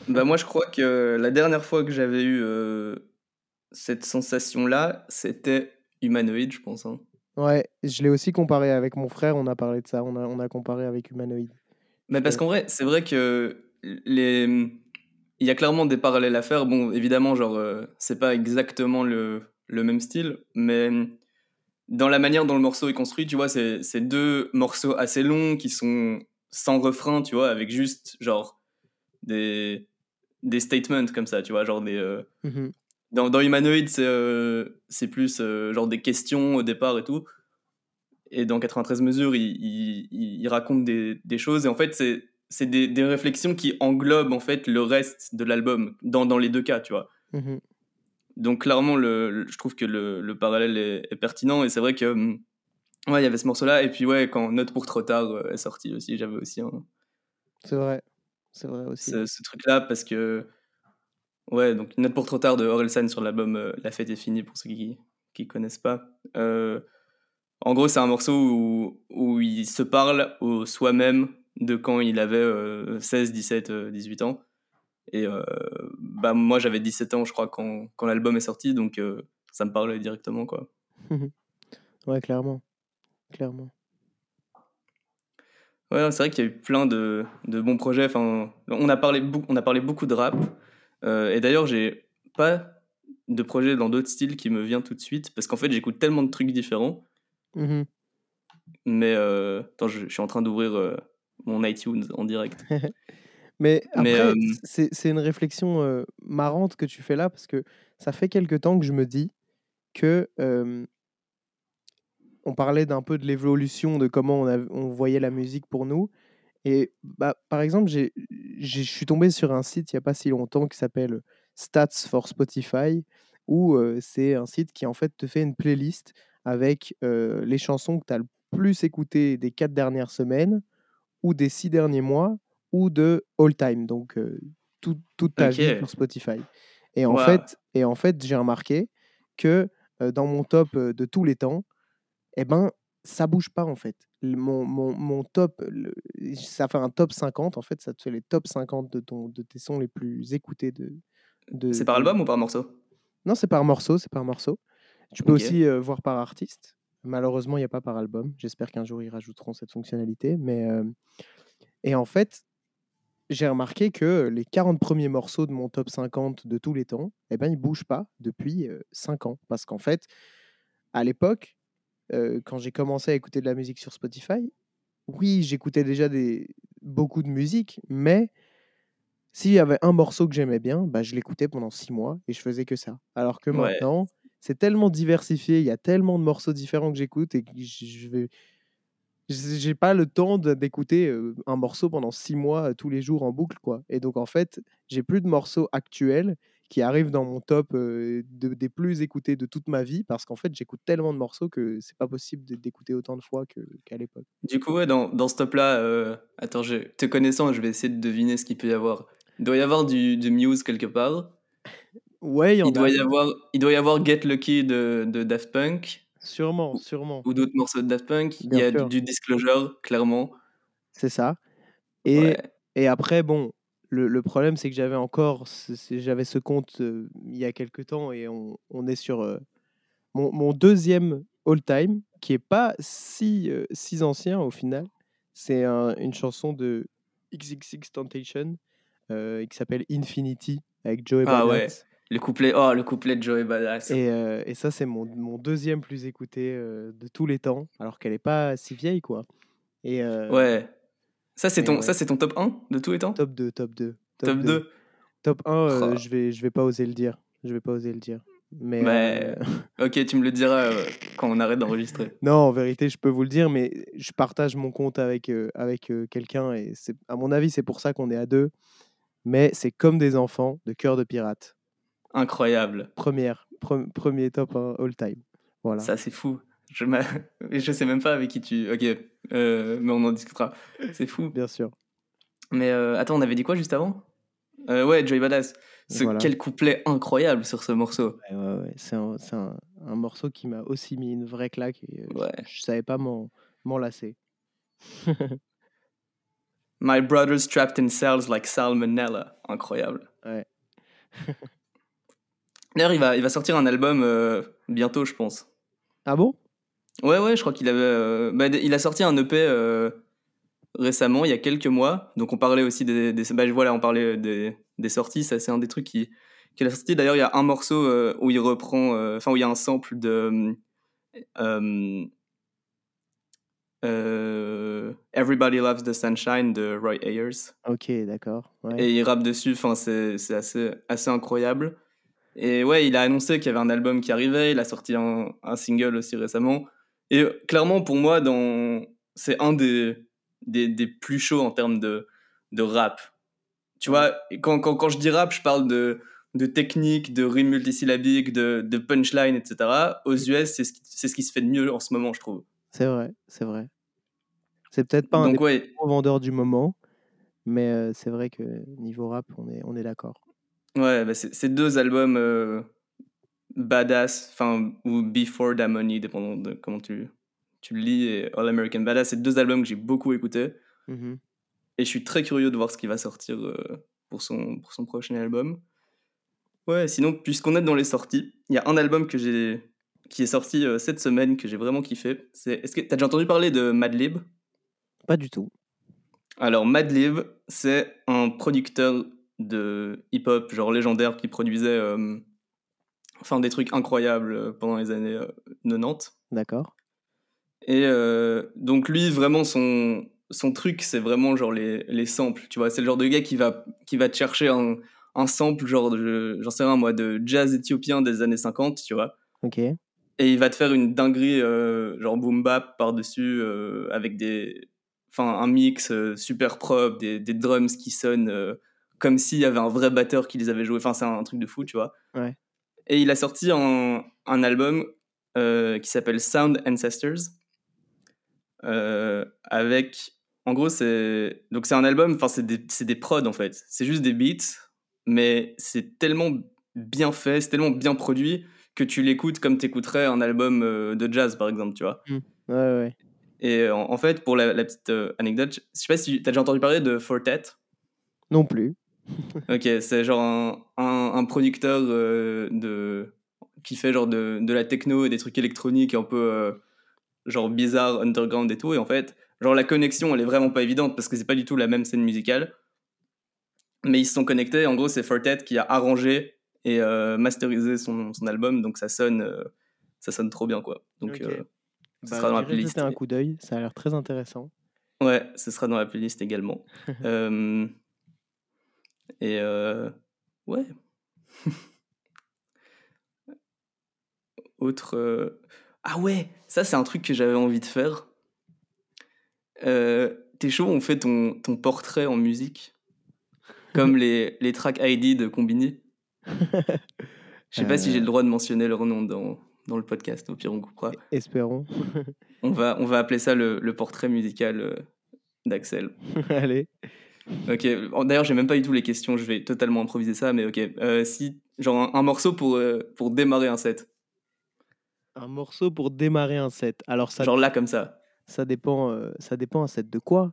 Bah moi, je crois que la dernière fois que j'avais eu cette sensation-là, c'était humanoïde, je pense. Hein. Ouais, je l'ai aussi comparé avec mon frère, on a parlé de ça, on a, on a comparé avec humanoïde. Mais parce qu'en vrai, c'est vrai que les... il y a clairement des parallèles à faire. Bon, évidemment, genre, c'est pas exactement le, le même style, mais dans la manière dont le morceau est construit, tu vois, c'est deux morceaux assez longs qui sont sans refrain, tu vois, avec juste, genre, des, des statements comme ça, tu vois, genre des... Euh, mmh dans, dans Humanoid, c'est euh, c'est plus euh, genre des questions au départ et tout. Et dans 93 mesures, il, il, il raconte des, des, choses. Et en fait, c'est des, des, réflexions qui englobent en fait le reste de l'album, dans, dans les deux cas, tu vois. Mmh Donc clairement, le, je trouve que le, le parallèle est, pertinent. Et c'est vrai que... Hum, ouais, il y avait ce morceau-là. Et puis ouais, quand Note pour trop tard est sorti aussi, j'avais aussi un... C'est vrai. C'est vrai aussi. Ce, truc-là, parce que. Ouais, donc Note pour trop tard de Orelsan sur l'album euh, La fête est finie, pour ceux qui ne connaissent pas. Euh, en gros, c'est un morceau où, où, il se parle au soi-même de quand il avait 16, 17, 18 ans. Et euh, bah, moi, j'avais 17 ans, je crois, quand, quand l'album est sorti, donc ça me parlait directement, quoi. ouais, clairement. Clairement. Ouais, c'est vrai qu'il y a eu plein de, de, bons projets. Enfin, on, a parlé on a parlé beaucoup de rap. Euh, et d'ailleurs, j'ai pas de projet dans d'autres styles qui me vient tout de suite parce qu'en fait, j'écoute tellement de trucs différents. Mmh Mais euh, attends, je, suis en train d'ouvrir euh, mon iTunes en direct. Mais après, c'est une réflexion marrante que tu fais là parce que ça fait quelque temps que je me dis que on parlait d'un peu de l'évolution de comment on, on, voyait la musique pour nous. Et bah, par exemple, je suis tombé sur un site il n'y a pas si longtemps qui s'appelle Stats for Spotify, où c'est un site qui en fait te fait une playlist avec les chansons que tu as le plus écoutées des quatre dernières semaines, ou des six derniers mois, ou de all time, donc toute ta vie sur Spotify. Et en fait, et en fait j'ai remarqué que dans mon top de tous les temps, eh ben, ça bouge pas en fait. Mon, mon, mon top, ça fait un top 50 en fait, ça te fait les top 50 de, ton, de tes sons les plus écoutés de. de c'est par album ou par morceau? Non, c'est par morceau, c'est par morceau. Tu peux aussi voir par artiste. Malheureusement, il n'y a pas par album. J'espère qu'un jour ils rajouteront cette fonctionnalité. Mais et en fait, j'ai remarqué que les 40 premiers morceaux de mon top 50 de tous les temps, eh ben, ils bougent pas depuis 5 ans. Parce qu'en fait, à l'époque, quand j'ai commencé à écouter de la musique sur Spotify, oui, j'écoutais déjà des, beaucoup de musique, mais s'il y avait un morceau que j'aimais bien, bah, je l'écoutais pendant six mois et je faisais que ça. Alors que maintenant, c'est tellement diversifié, il y a tellement de morceaux différents que j'écoute et que je vais. J'ai pas le temps d'écouter un morceau pendant six mois tous les jours en boucle, quoi. Et donc, en fait, j'ai plus de morceaux actuels qui arrive dans mon top des plus écoutés de toute ma vie parce qu'en fait j'écoute tellement de morceaux que c'est pas possible d'écouter autant de fois qu'à l'époque. Du coup, ouais, dans, dans ce top-là, attends, je, te connaissant, je vais essayer de deviner ce qu'il peut y avoir. Il doit y avoir du, du Muse quelque part. Ouais, il, il doit y avoir. Il doit y avoir Get Lucky de, de Daft Punk. Sûrement, sûrement. Ou d'autres morceaux de Daft Punk. il y a du, Disclosure, clairement. C'est ça. Et, et après, bon, le, problème, c'est que j'avais encore j'avais ce compte il y a quelques temps et on, est sur mon, deuxième all-time, qui est pas si, si ancien au final. C'est une chanson de XXX Temptation qui s'appelle Infinity avec Joey Ah ouais, le couplet, oh, le couplet de Joey Badass. Et, et ça, c'est mon, mon, deuxième plus écouté de tous les temps, alors qu'elle est pas si vieille, quoi. Et, ouais. Ça, c'est ton, ça, c'est ton top 1 de tous les temps? Top 2, top 2. Top, 2. Top 1, euh, Oh. je vais, je vais pas oser le dire. Je vais pas oser le dire. Mais Mais- euh, Ok, tu me le diras euh, quand on arrête d'enregistrer. non, en vérité, je peux vous le dire, mais je partage mon compte avec, euh, avec euh, quelqu'un et à mon avis, c'est pour ça qu'on est à deux. Mais c'est comme des enfants de cœur de pirate. Incroyable. Première, pre- premier top 1 all time. Voilà. Ça, c'est fou. Je, je sais même pas avec qui tu. Ok, euh, mais on en discutera. C'est fou. Bien sûr. Mais euh, attends, on avait dit quoi juste avant? Euh, Ouais, Joey Badass. Ce, Voilà. Quel couplet incroyable sur ce morceau. Ouais, ouais, ouais. C'est, un, un- un morceau qui m'a aussi mis une vraie claque et je- je, savais pas m'en lasser. My brother's trapped in cells like salmonella. Incroyable. Ouais. D'ailleurs, il va, il va sortir un album euh, bientôt, je pense. Ah bon? Ouais, ouais, je crois qu'il avait. euh, bah, il a sorti un EP euh, récemment, il y a quelques mois. Donc on parlait aussi des. des bah, voilà, on parlait des, des sorties. Ça, c'est un des trucs qui, qu'il a sorti. D'ailleurs, il y a un morceau euh, où il reprend. euh, Enfin, où il y a un sample de. euh, euh, Everybody Loves the Sunshine de Roy Ayers. Ok, d'accord. Ouais. Et il rappe dessus, enfin, c'est c'est assez, assez incroyable. Et ouais, il a annoncé qu'il y avait un album qui arrivait, il a sorti un, un single aussi récemment. Et euh, clairement, pour moi, dans... c'est un des, des, des plus chauds en termes de, de rap. Tu vois, quand, quand, quand je dis rap, je parle de, de technique, de rimes multisyllabiques, de, de punchline, etc. Aux US, c'est ce, qui- c'est ce qui se fait de mieux en ce moment, je trouve. C'est vrai, c'est vrai. C'est peut-être pas un Donc des ouais, plus gros vendeurs du moment, mais euh, c'est vrai que niveau rap, on est, on est d'accord. Ouais, bah c'est deux albums euh, badass, enfin, ou Before That Money, dépendant de comment tu, tu le lis, et All American Badass, c'est deux albums que j'ai beaucoup écoutés, Mhm. et je suis très curieux de voir ce qui va sortir euh, pour, son, pour son prochain album. Ouais, sinon, puisqu'on est dans les sorties, il y a un album que j'ai qui est sorti euh, cette semaine que j'ai vraiment kiffé. C'est, est-ce que t'as déjà entendu parler de Madlib? Pas du tout. Alors, Madlib, c'est un producteur de hip-hop, genre légendaire, qui produisait euh, enfin, des trucs incroyables euh, pendant les années euh, 90. D'accord. Et euh, donc, lui, vraiment, son, son truc, c'est vraiment genre les, les samples. Tu vois, c'est le genre de gars qui va, qui va te chercher un, un sample, genre, j'en sais rien, moi, de jazz éthiopien des années 50, tu vois. Ok. Et il va te faire une dinguerie, euh, genre boom bap par-dessus, euh, avec des. Enfin, un mix euh, super propre, des, des drums qui sonnent euh, comme s'il y avait un vrai batteur qui les avait joués. Enfin, c'est un, truc de fou, tu vois. Ouais. Et il a sorti un, un album euh, qui s'appelle Sound Ancestors. euh, avec. En gros, c'est. Donc, c'est un album, enfin, c'est des, c'est des prods en fait. C'est juste des beats, mais c'est tellement bien fait, c'est tellement bien produit que tu l'écoutes comme tu écouterais un album euh, de jazz, par exemple, tu vois. Ouais, ouais. Et en, en fait, pour la, la petite anecdote, je sais pas si tu as déjà entendu parler de Fortet? Non plus. Ok, c'est genre un, un, un producteur euh, de, qui fait genre de, de la techno et des trucs électroniques un peu euh, genre bizarre, underground et tout. Et en fait, genre la connexion, elle est vraiment pas évidente parce que c'est pas du tout la même scène musicale. Mais ils se sont connectés. En gros, c'est Fortet qui a arrangé et euh, masterisé son, son album. Donc ça sonne, euh, ça sonne trop bien, quoi. Donc ce Bah, sera dans la playlist. un coup d'œil. Ça a l'air très intéressant. Ouais, ce sera dans la playlist également. Euh, et euh, ouais. Autre. euh, Ah ouais, ça c'est un truc que j'avais envie de faire. Euh, T'es chaud, on fait ton, ton portrait en musique? Comme les, les track ID de Combini? Je sais pas si j'ai le droit de mentionner leur nom dans, dans le podcast, au pire on coupera. Espérons. On va, on va appeler ça le, le portrait musical d'Axel. Allez. Ok, d'ailleurs, j'ai même pas du tout les questions, je vais totalement improviser ça, mais ok. Euh, si, genre un, un morceau pour, euh, pour démarrer un set. Un morceau pour démarrer un set. Alors ça, Genre là, comme ça. ça dépend. euh, ça dépend un set de quoi?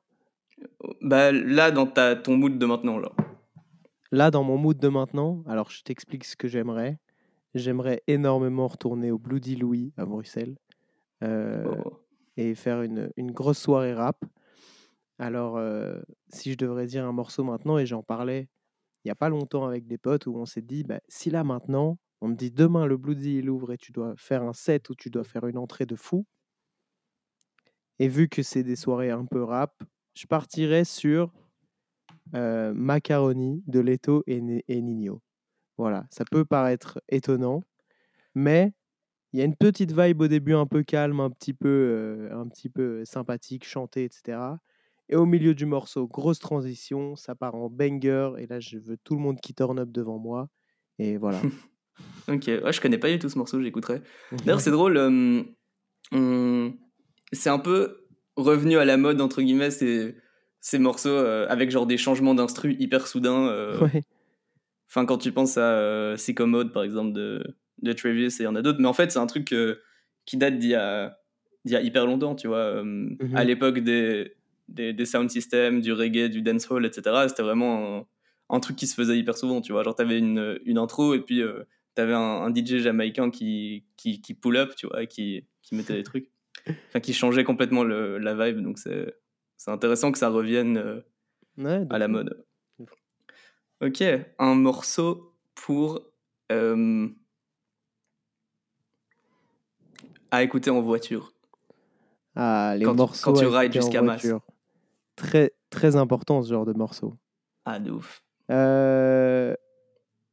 Bah là, dans ta, ton mood de maintenant, genre. Là, dans mon mood de maintenant, alors je t'explique ce que j'aimerais. J'aimerais énormément retourner au Bloody Louis à Bruxelles Oh. et faire une, une grosse soirée rap. Alors, euh, si je devrais dire un morceau maintenant, et j'en parlais il n'y a pas longtemps avec des potes où on s'est dit, bah, si là maintenant, on me dit demain le Bloody il ouvre et tu dois faire un set où tu dois faire une entrée de fou, et vu que c'est des soirées un peu rap, je partirais sur euh, Macaroni de Leto et Nino. Voilà, ça peut paraître étonnant, mais il y a une petite vibe au début un peu calme, un petit peu, euh, un petit peu sympathique, chantée, etc. Et au milieu du morceau, grosse transition, ça part en banger, et là je veux tout le monde qui turn up devant moi. Et voilà. Ok, ouais, je connais pas du tout ce morceau, j'écouterai. D'ailleurs, c'est drôle, euh, on- c'est un peu revenu à la mode, entre guillemets, ces, ces morceaux euh, avec genre des changements d'instru hyper soudains. euh, Ouais. Enfin, quand tu penses à euh, Sycomode, par exemple, de, de Travis, et il y en a d'autres. Mais en fait, c'est un truc qui date d'il y a, y a hyper longtemps, tu vois. À l'époque des, des, des sound systems, du reggae, du dancehall, etc. C'était vraiment un, un truc qui se faisait hyper souvent, tu vois. Genre, t'avais une, une intro, et puis euh, t'avais un, un DJ jamaïcain qui, qui, qui pull up, tu vois, qui, qui mettait des trucs. Enfin, qui changeait complètement le, la vibe. Donc, c'est c'est intéressant que ça revienne euh, Ouais, à la mode. Ok, un morceau pour euh, à écouter en voiture. Ah, les Quand tu- morceaux quand tu rides jusqu'à Mas. Très, très important ce genre de morceau. Ah, de ouf. Euh,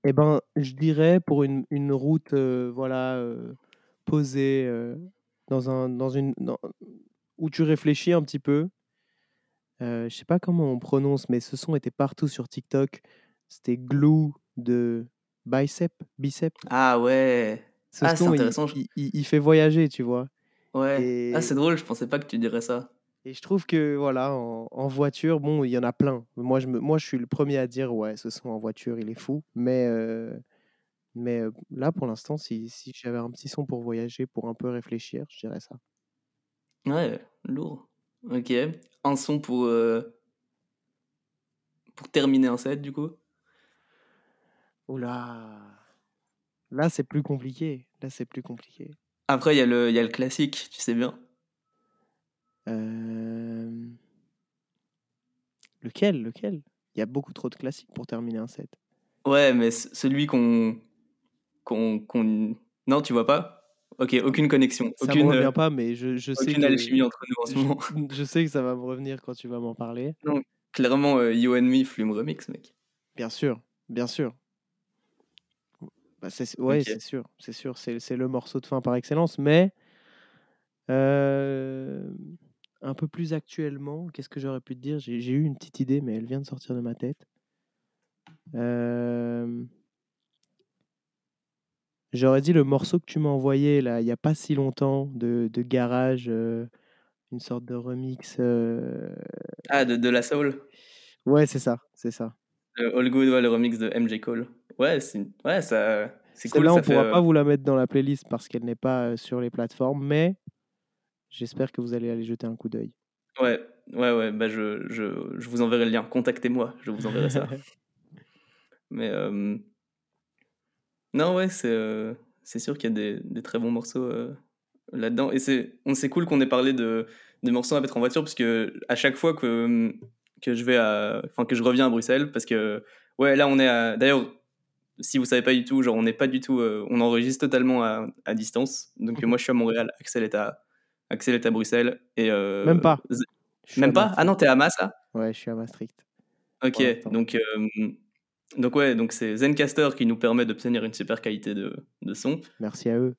eh ben, je dirais pour une, une route euh, voilà, euh, posée, dans un, dans une, dans- où tu réfléchis un petit peu. Je sais pas comment on prononce, mais ce son était partout sur TikTok. C'était Glue de Bicep. Bicep. Ah ouais. Ce Ah, c'est son, intéressant, il- il- il fait voyager, tu vois. Ouais. Et- Ah, c'est drôle, je pensais pas que tu dirais ça. Et je trouve que voilà, en, en voiture, bon, il y en a plein. Moi je, me, moi, je suis le premier à dire, ouais, ce son en voiture, il est fou. Mais, euh, mais euh, là, pour l'instant, si, si j'avais un petit son pour voyager, pour un peu réfléchir, je dirais ça. Ouais, lourd. Ok. Un son pour euh, pour terminer un set, du coup? Oula. Là, c'est plus compliqué. Là, c'est plus compliqué. Après, il y, a le- il y a le classique, tu sais bien. Euh, Lequel Lequel? Il y a beaucoup trop de classiques pour terminer un set. Ouais, mais celui qu'on non, tu vois pas? Ok, aucune connexion, Ça aucune me revient euh, pas, mais je, je sais aucune que, alchimie entre nous en ce moment. je, je sais que ça va me revenir quand tu vas m'en parler. Clairement, euh, You and Me, Flume Remix, mec. Bien sûr, bien sûr. Bah, c'est, ouais, c'est sûr, c'est sûr, c'est, c'est le morceau de fin par excellence, mais euh, un peu plus actuellement, qu'est-ce que j'aurais pu te dire? J'ai, eu une petite idée, mais elle vient de sortir de ma tête. Euh, j'aurais dit le morceau que tu m'as envoyé là, il n'y a pas si longtemps, de, de garage, euh, une sorte de remix. euh, Ah, de, de la Soul? Ouais, c'est ça, c'est ça. Le All Good, ouais, le remix de MJ Cole. Ouais, c'est ouais, ça c'est cool, ça on fait pourra euh, pas vous la mettre dans la playlist parce qu'elle n'est pas euh, sur les plateformes, mais j'espère que vous allez aller jeter un coup d'œil. Ouais, ouais, ouais, bah je, je, je vous enverrai le lien. Contactez-moi, je vous enverrai ça. Mais euh, non, ouais, c'est euh, c'est sûr qu'il y a des, des très bons morceaux euh, là-dedans. Et c'est on- c'est cool qu'on ait parlé de, de morceaux à mettre en voiture parce que à chaque fois que, que je vais à, enfin que je reviens à Bruxelles, parce que ouais, là on est à. D'ailleurs, si vous savez pas du tout, genre on n'est pas du tout, on enregistre totalement à, à distance. Donc Mhm. moi je suis à Montréal, Axel est à, Axel est à Bruxelles et euh, Même pas. Même pas? Ah non, t'es à Mass là? Ouais, je suis à Maastricht. Ok, donc, euh, donc ouais, donc c'est Zencaster qui nous permet d'obtenir une super qualité de, de son. Merci à eux.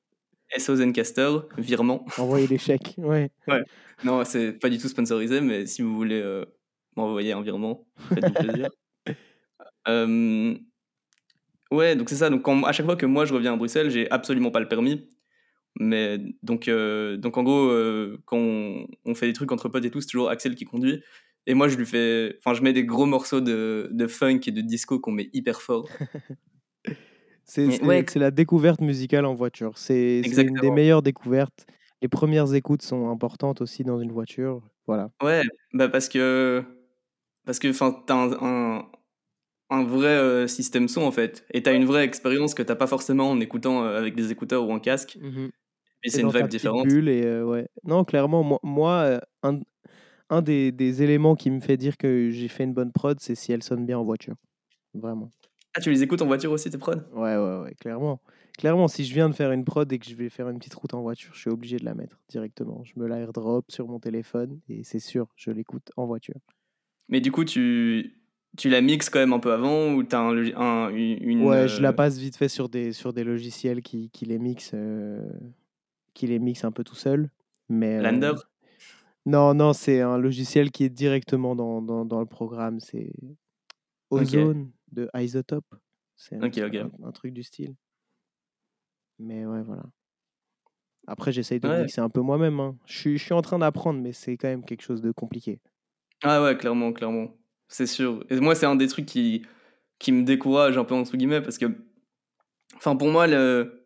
SO Zencaster, virement. Envoyez les chèques. Ouais. Non, c'est pas du tout sponsorisé, mais si vous voulez euh, m'envoyer un virement, faites-vous plaisir. Euh, ouais, donc c'est ça. Donc quand- à chaque fois que moi je reviens à Bruxelles, j'ai absolument pas le permis. Mais donc, euh, donc en gros, euh, quand on, on fait des trucs entre potes et tout, c'est toujours Axel qui conduit. Et moi, je lui fais, enfin, je mets des gros morceaux de, de funk et de disco qu'on met hyper fort. C'est ouais. c'est la découverte musicale en voiture. C'est une des meilleures découvertes. Les premières écoutes sont importantes aussi dans une voiture. Voilà. Ouais, bah parce que parce que enfin t'as un, un, un vrai euh, système son en fait et t'as une vraie expérience que t'as pas forcément en écoutant euh, avec des écouteurs ou un casque et c'est une vibe différente. et euh, ouais. Non, clairement, moi, moi un, un des, des éléments qui me fait dire que j'ai fait une bonne prod, c'est si elle sonne bien en voiture. Vraiment. Ah tu les écoutes en voiture aussi tes prods? Ouais, ouais, ouais, clairement. Clairement, si je viens de faire une prod et que je vais faire une petite route en voiture, je suis obligé de la mettre directement. Je me la airdrop sur mon téléphone et c'est sûr, je l'écoute en voiture. Mais du coup tu tu la mixes quand même un peu avant ou tu as un, un, une. Ouais, je la passe vite fait sur des, sur des logiciels qui, qui les mixent qui les mixent un peu tout seul. Mais, Lander Non, non, c'est un logiciel qui est directement dans, dans, dans le programme. C'est Ozone de Isotope. C'est un, un, truc du style. Mais ouais, voilà. Après, j'essaye de mixer un peu moi-même. Hein. Je, suis, je suis en train d'apprendre, mais c'est quand même quelque chose de compliqué. Ah ouais, clairement, clairement. C'est sûr. Et moi, c'est un des trucs qui, qui me décourage un peu, entre guillemets, parce que. Enfin, pour moi, le,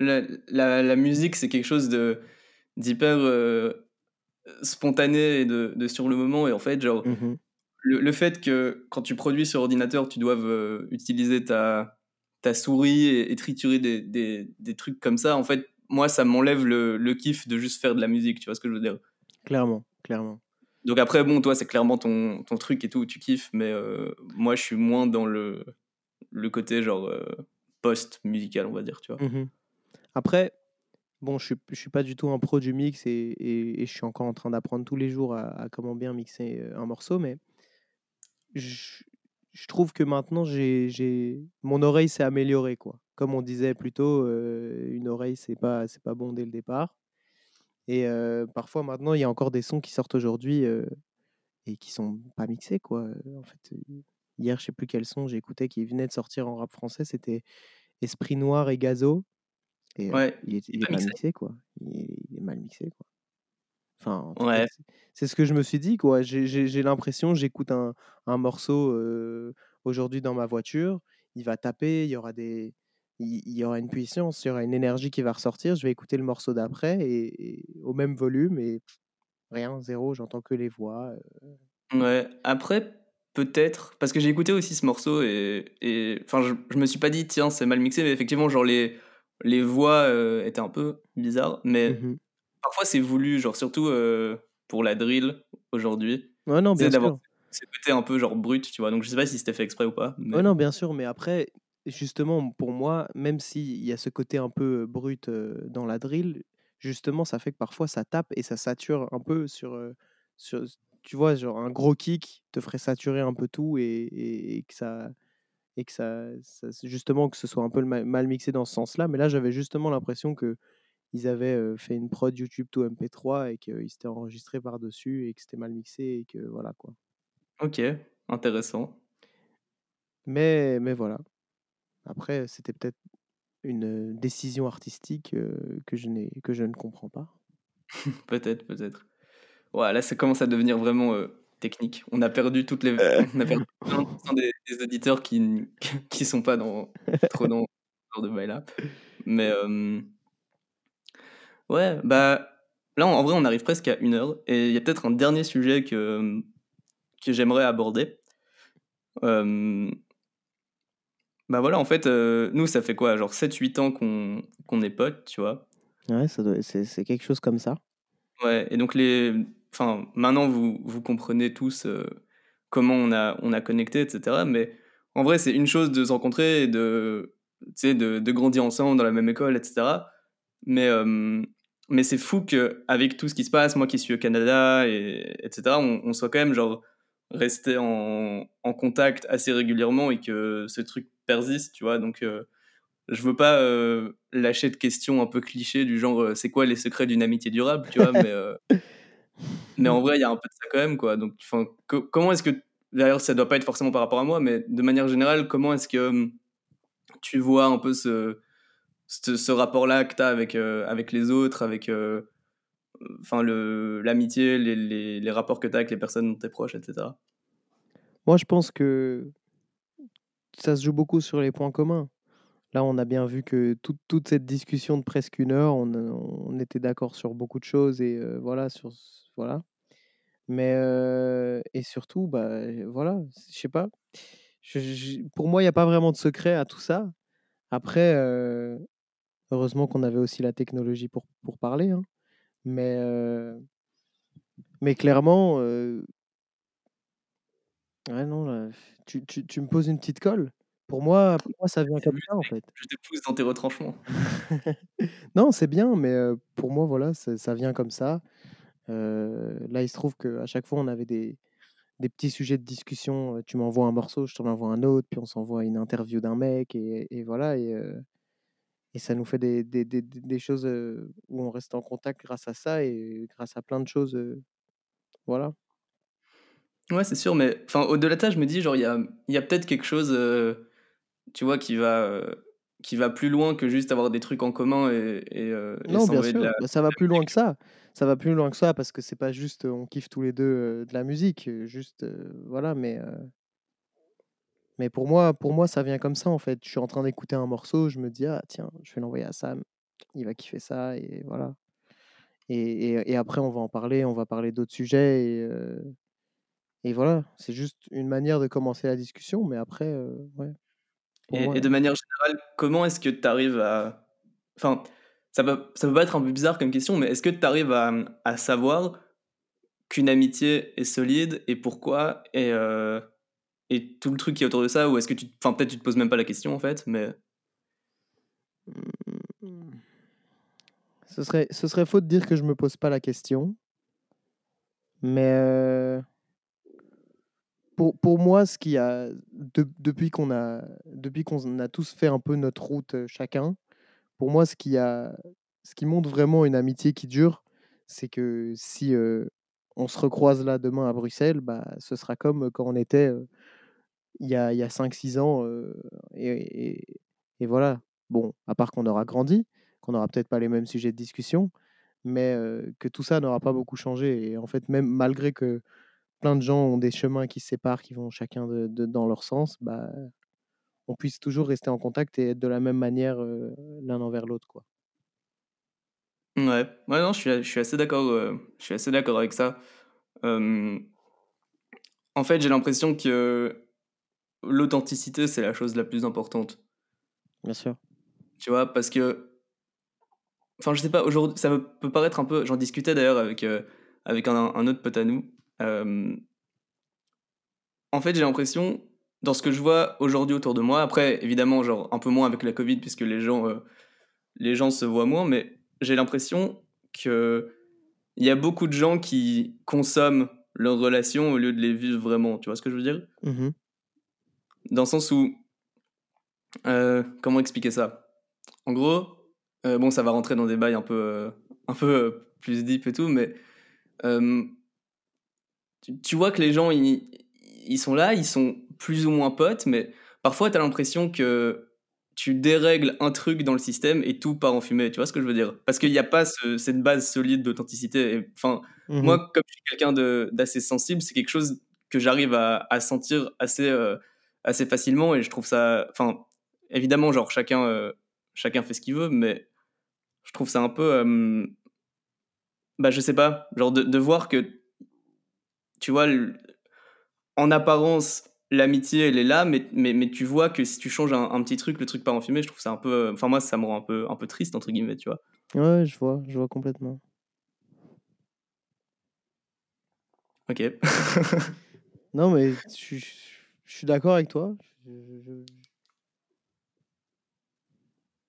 la, la, musique, c'est quelque chose de d'hyper euh, spontané et de, de, sur le moment. Et en fait, genre, mmh le, le, fait que quand tu produis sur ordinateur, tu doives euh, utiliser ta, ta souris et, triturer des, des, des, trucs comme ça, en fait, moi, ça m'enlève le, le, kiff de juste faire de la musique, tu vois ce que je veux dire? Clairement, clairement. Donc après, bon, toi, c'est clairement ton, ton, truc et tout, tu kiffes, mais euh, moi, je suis moins dans le, le côté genre euh, post-musical, on va dire, tu vois. Mmh après, bon, je ne suis, pas du tout un pro du mix et, je suis encore en train d'apprendre tous les jours à, comment bien mixer euh, un morceau, mais je, trouve que maintenant, j'ai, mon oreille s'est améliorée. Quoi. Comme on disait plus tôt, une oreille, c'est pas, pas bon dès le départ. Et euh, parfois, maintenant, il y a encore des sons qui sortent aujourd'hui euh, et qui sont pas mixés. Quoi. En fait, hier, je sais plus quel son écouté qui venait de sortir en rap français. C'était Esprit Noir et Gazo. Et ouais, il est, pas mixé. quoi. Il est, mal mixé, quoi. Enfin, ouais. c'est ce que je me suis dit, quoi. J'ai l'impression, j'écoute un, un, morceau aujourd'hui dans ma voiture, il va taper, il y aura des, il, y aura une puissance, il y aura une énergie qui va ressortir. Je vais écouter le morceau d'après et, au même volume et rien, zéro. J'entends que les voix. Ouais. Après, peut-être parce que j'ai écouté aussi ce morceau et, et enfin, je, je, me suis pas dit tiens c'est mal mixé, mais effectivement genre les les voix étaient un peu bizarres, mais mmh parfois c'est voulu, genre surtout euh, pour la drill aujourd'hui. Ouais, non, bien sûr. C'est un peu genre brut, tu vois. Donc je sais pas si c'était fait exprès ou pas. Mais... Ouais, non, bien sûr, mais après, justement, pour moi, même s'il y a ce côté un peu brut dans la drill, justement, ça fait que parfois ça tape et ça sature un peu sur. sur tu vois, genre un gros kick te ferait saturer un peu tout et, et, que ça. Et que ça, justement, que ce soit un peu mal mixé dans ce sens-là. Mais là, j'avais justement l'impression que ils avaient fait une prod YouTube tout MP3 et qu'ils s'étaient enregistrés par-dessus et que c'était mal mixé et que voilà quoi. Ok, intéressant. Mais, mais voilà. Après, c'était peut-être une décision artistique que, je que je ne comprends pas. peut-être, peut-être. Ouais, là, ça commence à devenir vraiment technique. On a perdu toutes les. On a perdu des, des auditeurs qui qui sont pas dans, trop dans ce genre de bail-là. Mais. Ouais, bah là en vrai on arrive presque à une heure et il y a peut-être un dernier sujet que, que j'aimerais aborder. Euh, bah voilà, en fait, euh, nous ça fait quoi Genre 7-8 ans qu'on qu'on est potes, tu vois. Ouais, c'est quelque chose comme ça. Ouais, et donc les. Enfin, maintenant vous, vous comprenez tous euh, comment on a, on a connecté, etc. Mais en vrai, c'est une chose de se rencontrer et de, de, de grandir ensemble dans la même école, etc. Mais mais c'est fou qu'avec tout ce qui se passe, moi qui suis au Canada, et, etc., on, soit quand même genre resté en, en, contact assez régulièrement et que ce truc persiste, tu vois. Donc, euh, je veux pas euh, lâcher de questions un peu clichés du genre euh, c'est quoi les secrets d'une amitié durable, tu vois, mais, mais en vrai, il y a un peu de ça quand même, quoi. Donc, comment est-ce que, d'ailleurs, ça doit pas être forcément par rapport à moi, mais de manière générale, comment est-ce que hum, tu vois un peu ce ce, rapport-là que tu as avec, euh, avec les autres, avec euh, enfin le l'amitié, les, les, les, rapports que tu as avec les personnes dont tu es proche, etc. Moi, je pense que ça se joue beaucoup sur les points communs. Là, on a bien vu que toute, cette discussion de presque une heure, on, on était d'accord sur beaucoup de choses et euh, voilà. Mais et surtout, bah voilà, je sais pas. pour moi, il n'y a pas vraiment de secret à tout ça. Après, Heureusement qu'on avait aussi la technologie pour, pour parler. Hein. Mais, mais clairement, ouais, non, tu, tu, tu, me poses une petite colle. Pour moi, pour moi ça vient comme ça, en fait. Je te pousse dans tes retranchements. non, c'est bien, mais pour moi, voilà, ça, vient comme ça. là, il se trouve qu'à chaque fois, on avait des, des petits sujets de discussion. Tu m'envoies un morceau, je t'en envoie un autre, puis on s'envoie une interview d'un mec, et, et voilà. Et, et ça nous fait des, des, des, des choses où on reste en contact grâce à ça et grâce à plein de choses. voilà. Ouais, c'est sûr, mais enfin, au-delà de ça, je me dis, genre, il y a, y a peut-être quelque chose, tu vois, qui va, qui va plus loin que juste avoir des trucs en commun et. et, non, bien sûr, bah, ça va plus loin que ça. Ça va plus loin que ça parce que c'est pas juste on kiffe tous les deux de la musique, juste voilà, mais. Mais pour moi, pour moi, ça vient comme ça en fait. Je suis en train d'écouter un morceau, je me dis ah tiens, je vais l'envoyer à Sam, il va kiffer ça et voilà. Et, et, et après on va en parler, on va parler d'autres sujets et, et voilà. C'est juste une manière de commencer la discussion, mais après ouais. Et, de manière générale, comment est-ce que tu arrives à. Enfin, ça peut, ça peut pas être un peu bizarre comme question, mais est-ce que tu arrives à, à savoir qu'une amitié est solide et pourquoi et, euh, et tout le truc qui est autour de ça Ou est-ce que tu. Enfin, peut-être tu te poses même pas la question en fait, mais. Mmh. Ce serait, ce serait faux de dire que je me pose pas la question. Mais. Euh, pour, moi, ce qui a depuis qu'on a depuis qu'on a tous fait un peu notre route chacun, pour moi, ce qui a ce qui montre vraiment une amitié qui dure, c'est que si on se recroise là demain à Bruxelles, bah, ce sera comme quand on était il y a, a 5-6 ans. et, et, voilà. Bon, à part qu'on aura grandi, qu'on n'aura peut-être pas les mêmes sujets de discussion, mais que tout ça n'aura pas beaucoup changé. Et en fait, même malgré que plein de gens ont des chemins qui se séparent, qui vont chacun de, dans leur sens, bah, on puisse toujours rester en contact et être de la même manière l'un envers l'autre. quoi. Ouais, ouais non, je suis, je suis assez d'accord je suis assez d'accord avec ça. en fait, j'ai l'impression que l'authenticité, c'est la chose la plus importante. Bien sûr. Tu vois, parce que. Enfin, je sais pas, aujourd'hui, ça peut paraître un peu. J'en discutais d'ailleurs avec, avec un, un, autre pote à nous en fait, j'ai l'impression, dans ce que je vois aujourd'hui autour de moi, après, évidemment, genre un peu moins avec la Covid, puisque les gens, les gens se voient moins, mais j'ai l'impression que il y a beaucoup de gens qui consomment leurs relations au lieu de les vivre vraiment. Tu vois ce que je veux dire? Mmh Dans le sens où. comment expliquer ça? En gros, bon, ça va rentrer dans des bails un peu, un peu plus deep et tout, mais tu, vois que les gens, ils, ils, sont là, ils sont plus ou moins potes, mais parfois, tu as l'impression que tu dérègles un truc dans le système et tout part en fumée. Tu vois ce que je veux dire? Parce qu'il n'y a pas cette base solide d'authenticité. Enfin, mmh moi, comme je suis quelqu'un d'assez sensible, c'est quelque chose que j'arrive à, à, sentir assez, euh, assez facilement et je trouve ça. Enfin, évidemment, genre, chacun, euh, chacun fait ce qu'il veut, mais je trouve ça un peu. Euh, bah, je sais pas, genre de, de voir que tu vois, en apparence, l'amitié, elle est là, mais, mais, mais, tu vois que si tu changes un, petit truc, le truc part en fumée, je trouve ça un peu. Enfin, moi, ça me rend un peu, un peu triste, entre guillemets, tu vois. Ouais, je vois, je vois complètement. Ok. non, mais je, je, suis d'accord avec toi.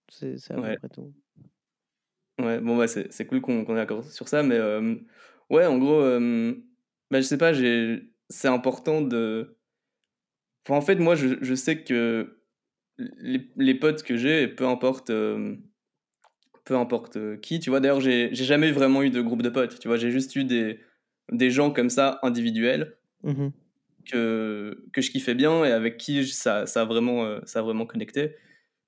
C'est à peu près tout. Ouais, bon, bah, c'est cool qu'on ait d'accord sur ça, mais euh, ouais, en gros. Euh, bah, je sais pas, c'est important de. Enfin, en fait, moi, je, je sais que les, les, potes que j'ai, peu importe, euh, peu importe euh, qui, tu vois, d'ailleurs, j'ai jamais vraiment eu de groupe de potes, tu vois, j'ai juste eu des, des gens comme ça, individuels, mmh que, que je kiffais bien et avec qui ça, ça, a vraiment, euh, ça a vraiment connecté.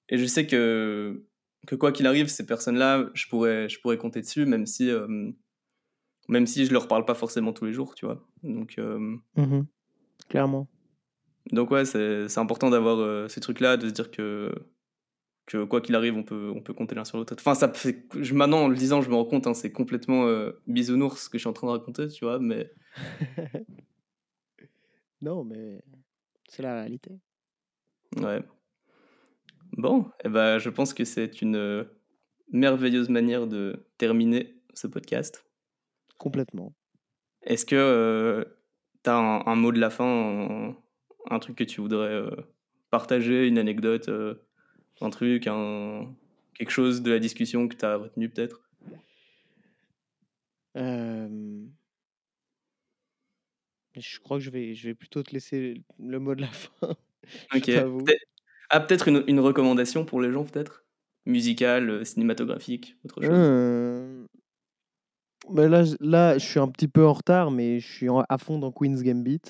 Et je sais que, que quoi qu'il arrive, ces personnes-là, je pourrais, je pourrais compter dessus, même si même si je leur parle pas forcément tous les jours, tu vois. Donc, euh, mmh clairement. Donc ouais, c'est important d'avoir euh, ces trucs-là, de se dire que, que quoi qu'il arrive, on peut, on peut compter l'un sur l'autre. Enfin, ça fait, je, maintenant, en le disant, je me rends compte, hein, c'est complètement euh, bisounours ce que je suis en train de raconter, tu vois, mais... non, mais c'est la réalité. Ouais. Bon, eh ben, je pense que c'est une merveilleuse manière de terminer ce podcast. Complètement. Est-ce que euh, tu as un, mot de la fin, un, truc que tu voudrais euh, partager, une anecdote, euh, un truc, un, quelque chose de la discussion que tu as retenu peut-être Je crois que je vais, je vais plutôt te laisser le mot de la fin. Ok. Peut ah, peut-être une, une, recommandation pour les gens, peut-être? Musicale, euh, cinématographique, autre chose euh... bah là, là, je suis un petit peu en retard, mais je suis à fond dans Queen's Gambit.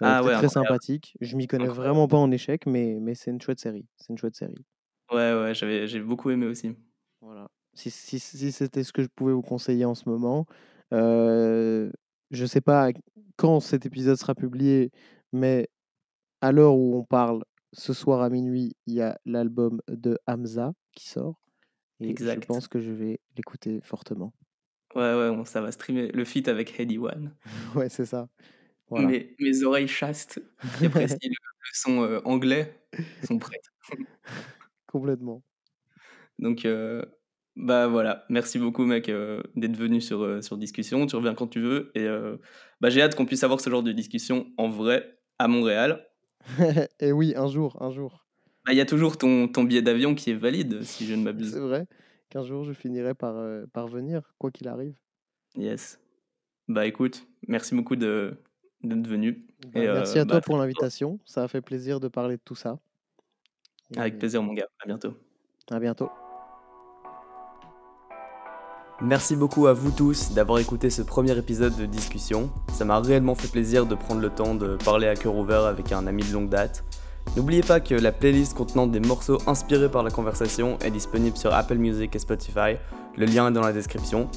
Euh, ah ouais, très sympathique. Je m'y connais vraiment pas en échec, mais, mais c'est une chouette série. C'est une chouette série. Ouais, ouais, j'avais, j'ai beaucoup aimé aussi. Voilà. Si, si, si c'était ce que je pouvais vous conseiller en ce moment, euh, je sais pas quand cet épisode sera publié, mais à l'heure où on parle, ce soir à minuit, il y a l'album de Hamza qui sort. Et je pense que je vais l'écouter fortement. Ouais, ouais, ça va streamer le feat avec Heady One. ouais, c'est ça. Mes, mes, oreilles chastes qui apprécient le, son euh, anglais sont prêtes. Complètement. Donc, euh, bah voilà, merci beaucoup mec euh, d'être venu sur, sur Discussion. Tu reviens quand tu veux. Et bah, j'ai hâte qu'on puisse avoir ce genre de discussion en vrai à Montréal. et oui, un jour, un jour. Bah, il y a toujours ton, ton billet d'avion qui est valide, si je ne m'abuse. C'est vrai qu'un jour je finirai par, par venir, quoi qu'il arrive. Yes. Bah écoute, merci beaucoup de, d'être venu. Bah, merci à toi bah, pour l'invitation. Ça a fait plaisir de parler de tout ça. Avec plaisir, mon gars. À bientôt. À bientôt. Merci beaucoup à vous tous d'avoir écouté ce premier épisode de discussion. Ça m'a réellement fait plaisir de prendre le temps de parler à cœur ouvert avec un ami de longue date. N'oubliez pas que la playlist contenant des morceaux inspirés par la conversation est disponible sur Apple Music et Spotify. Le lien est dans la description.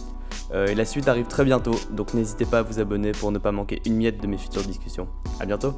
Euh, et la suite arrive très bientôt, donc n'hésitez pas à vous abonner pour ne pas manquer une miette de mes futures discussions. A bientôt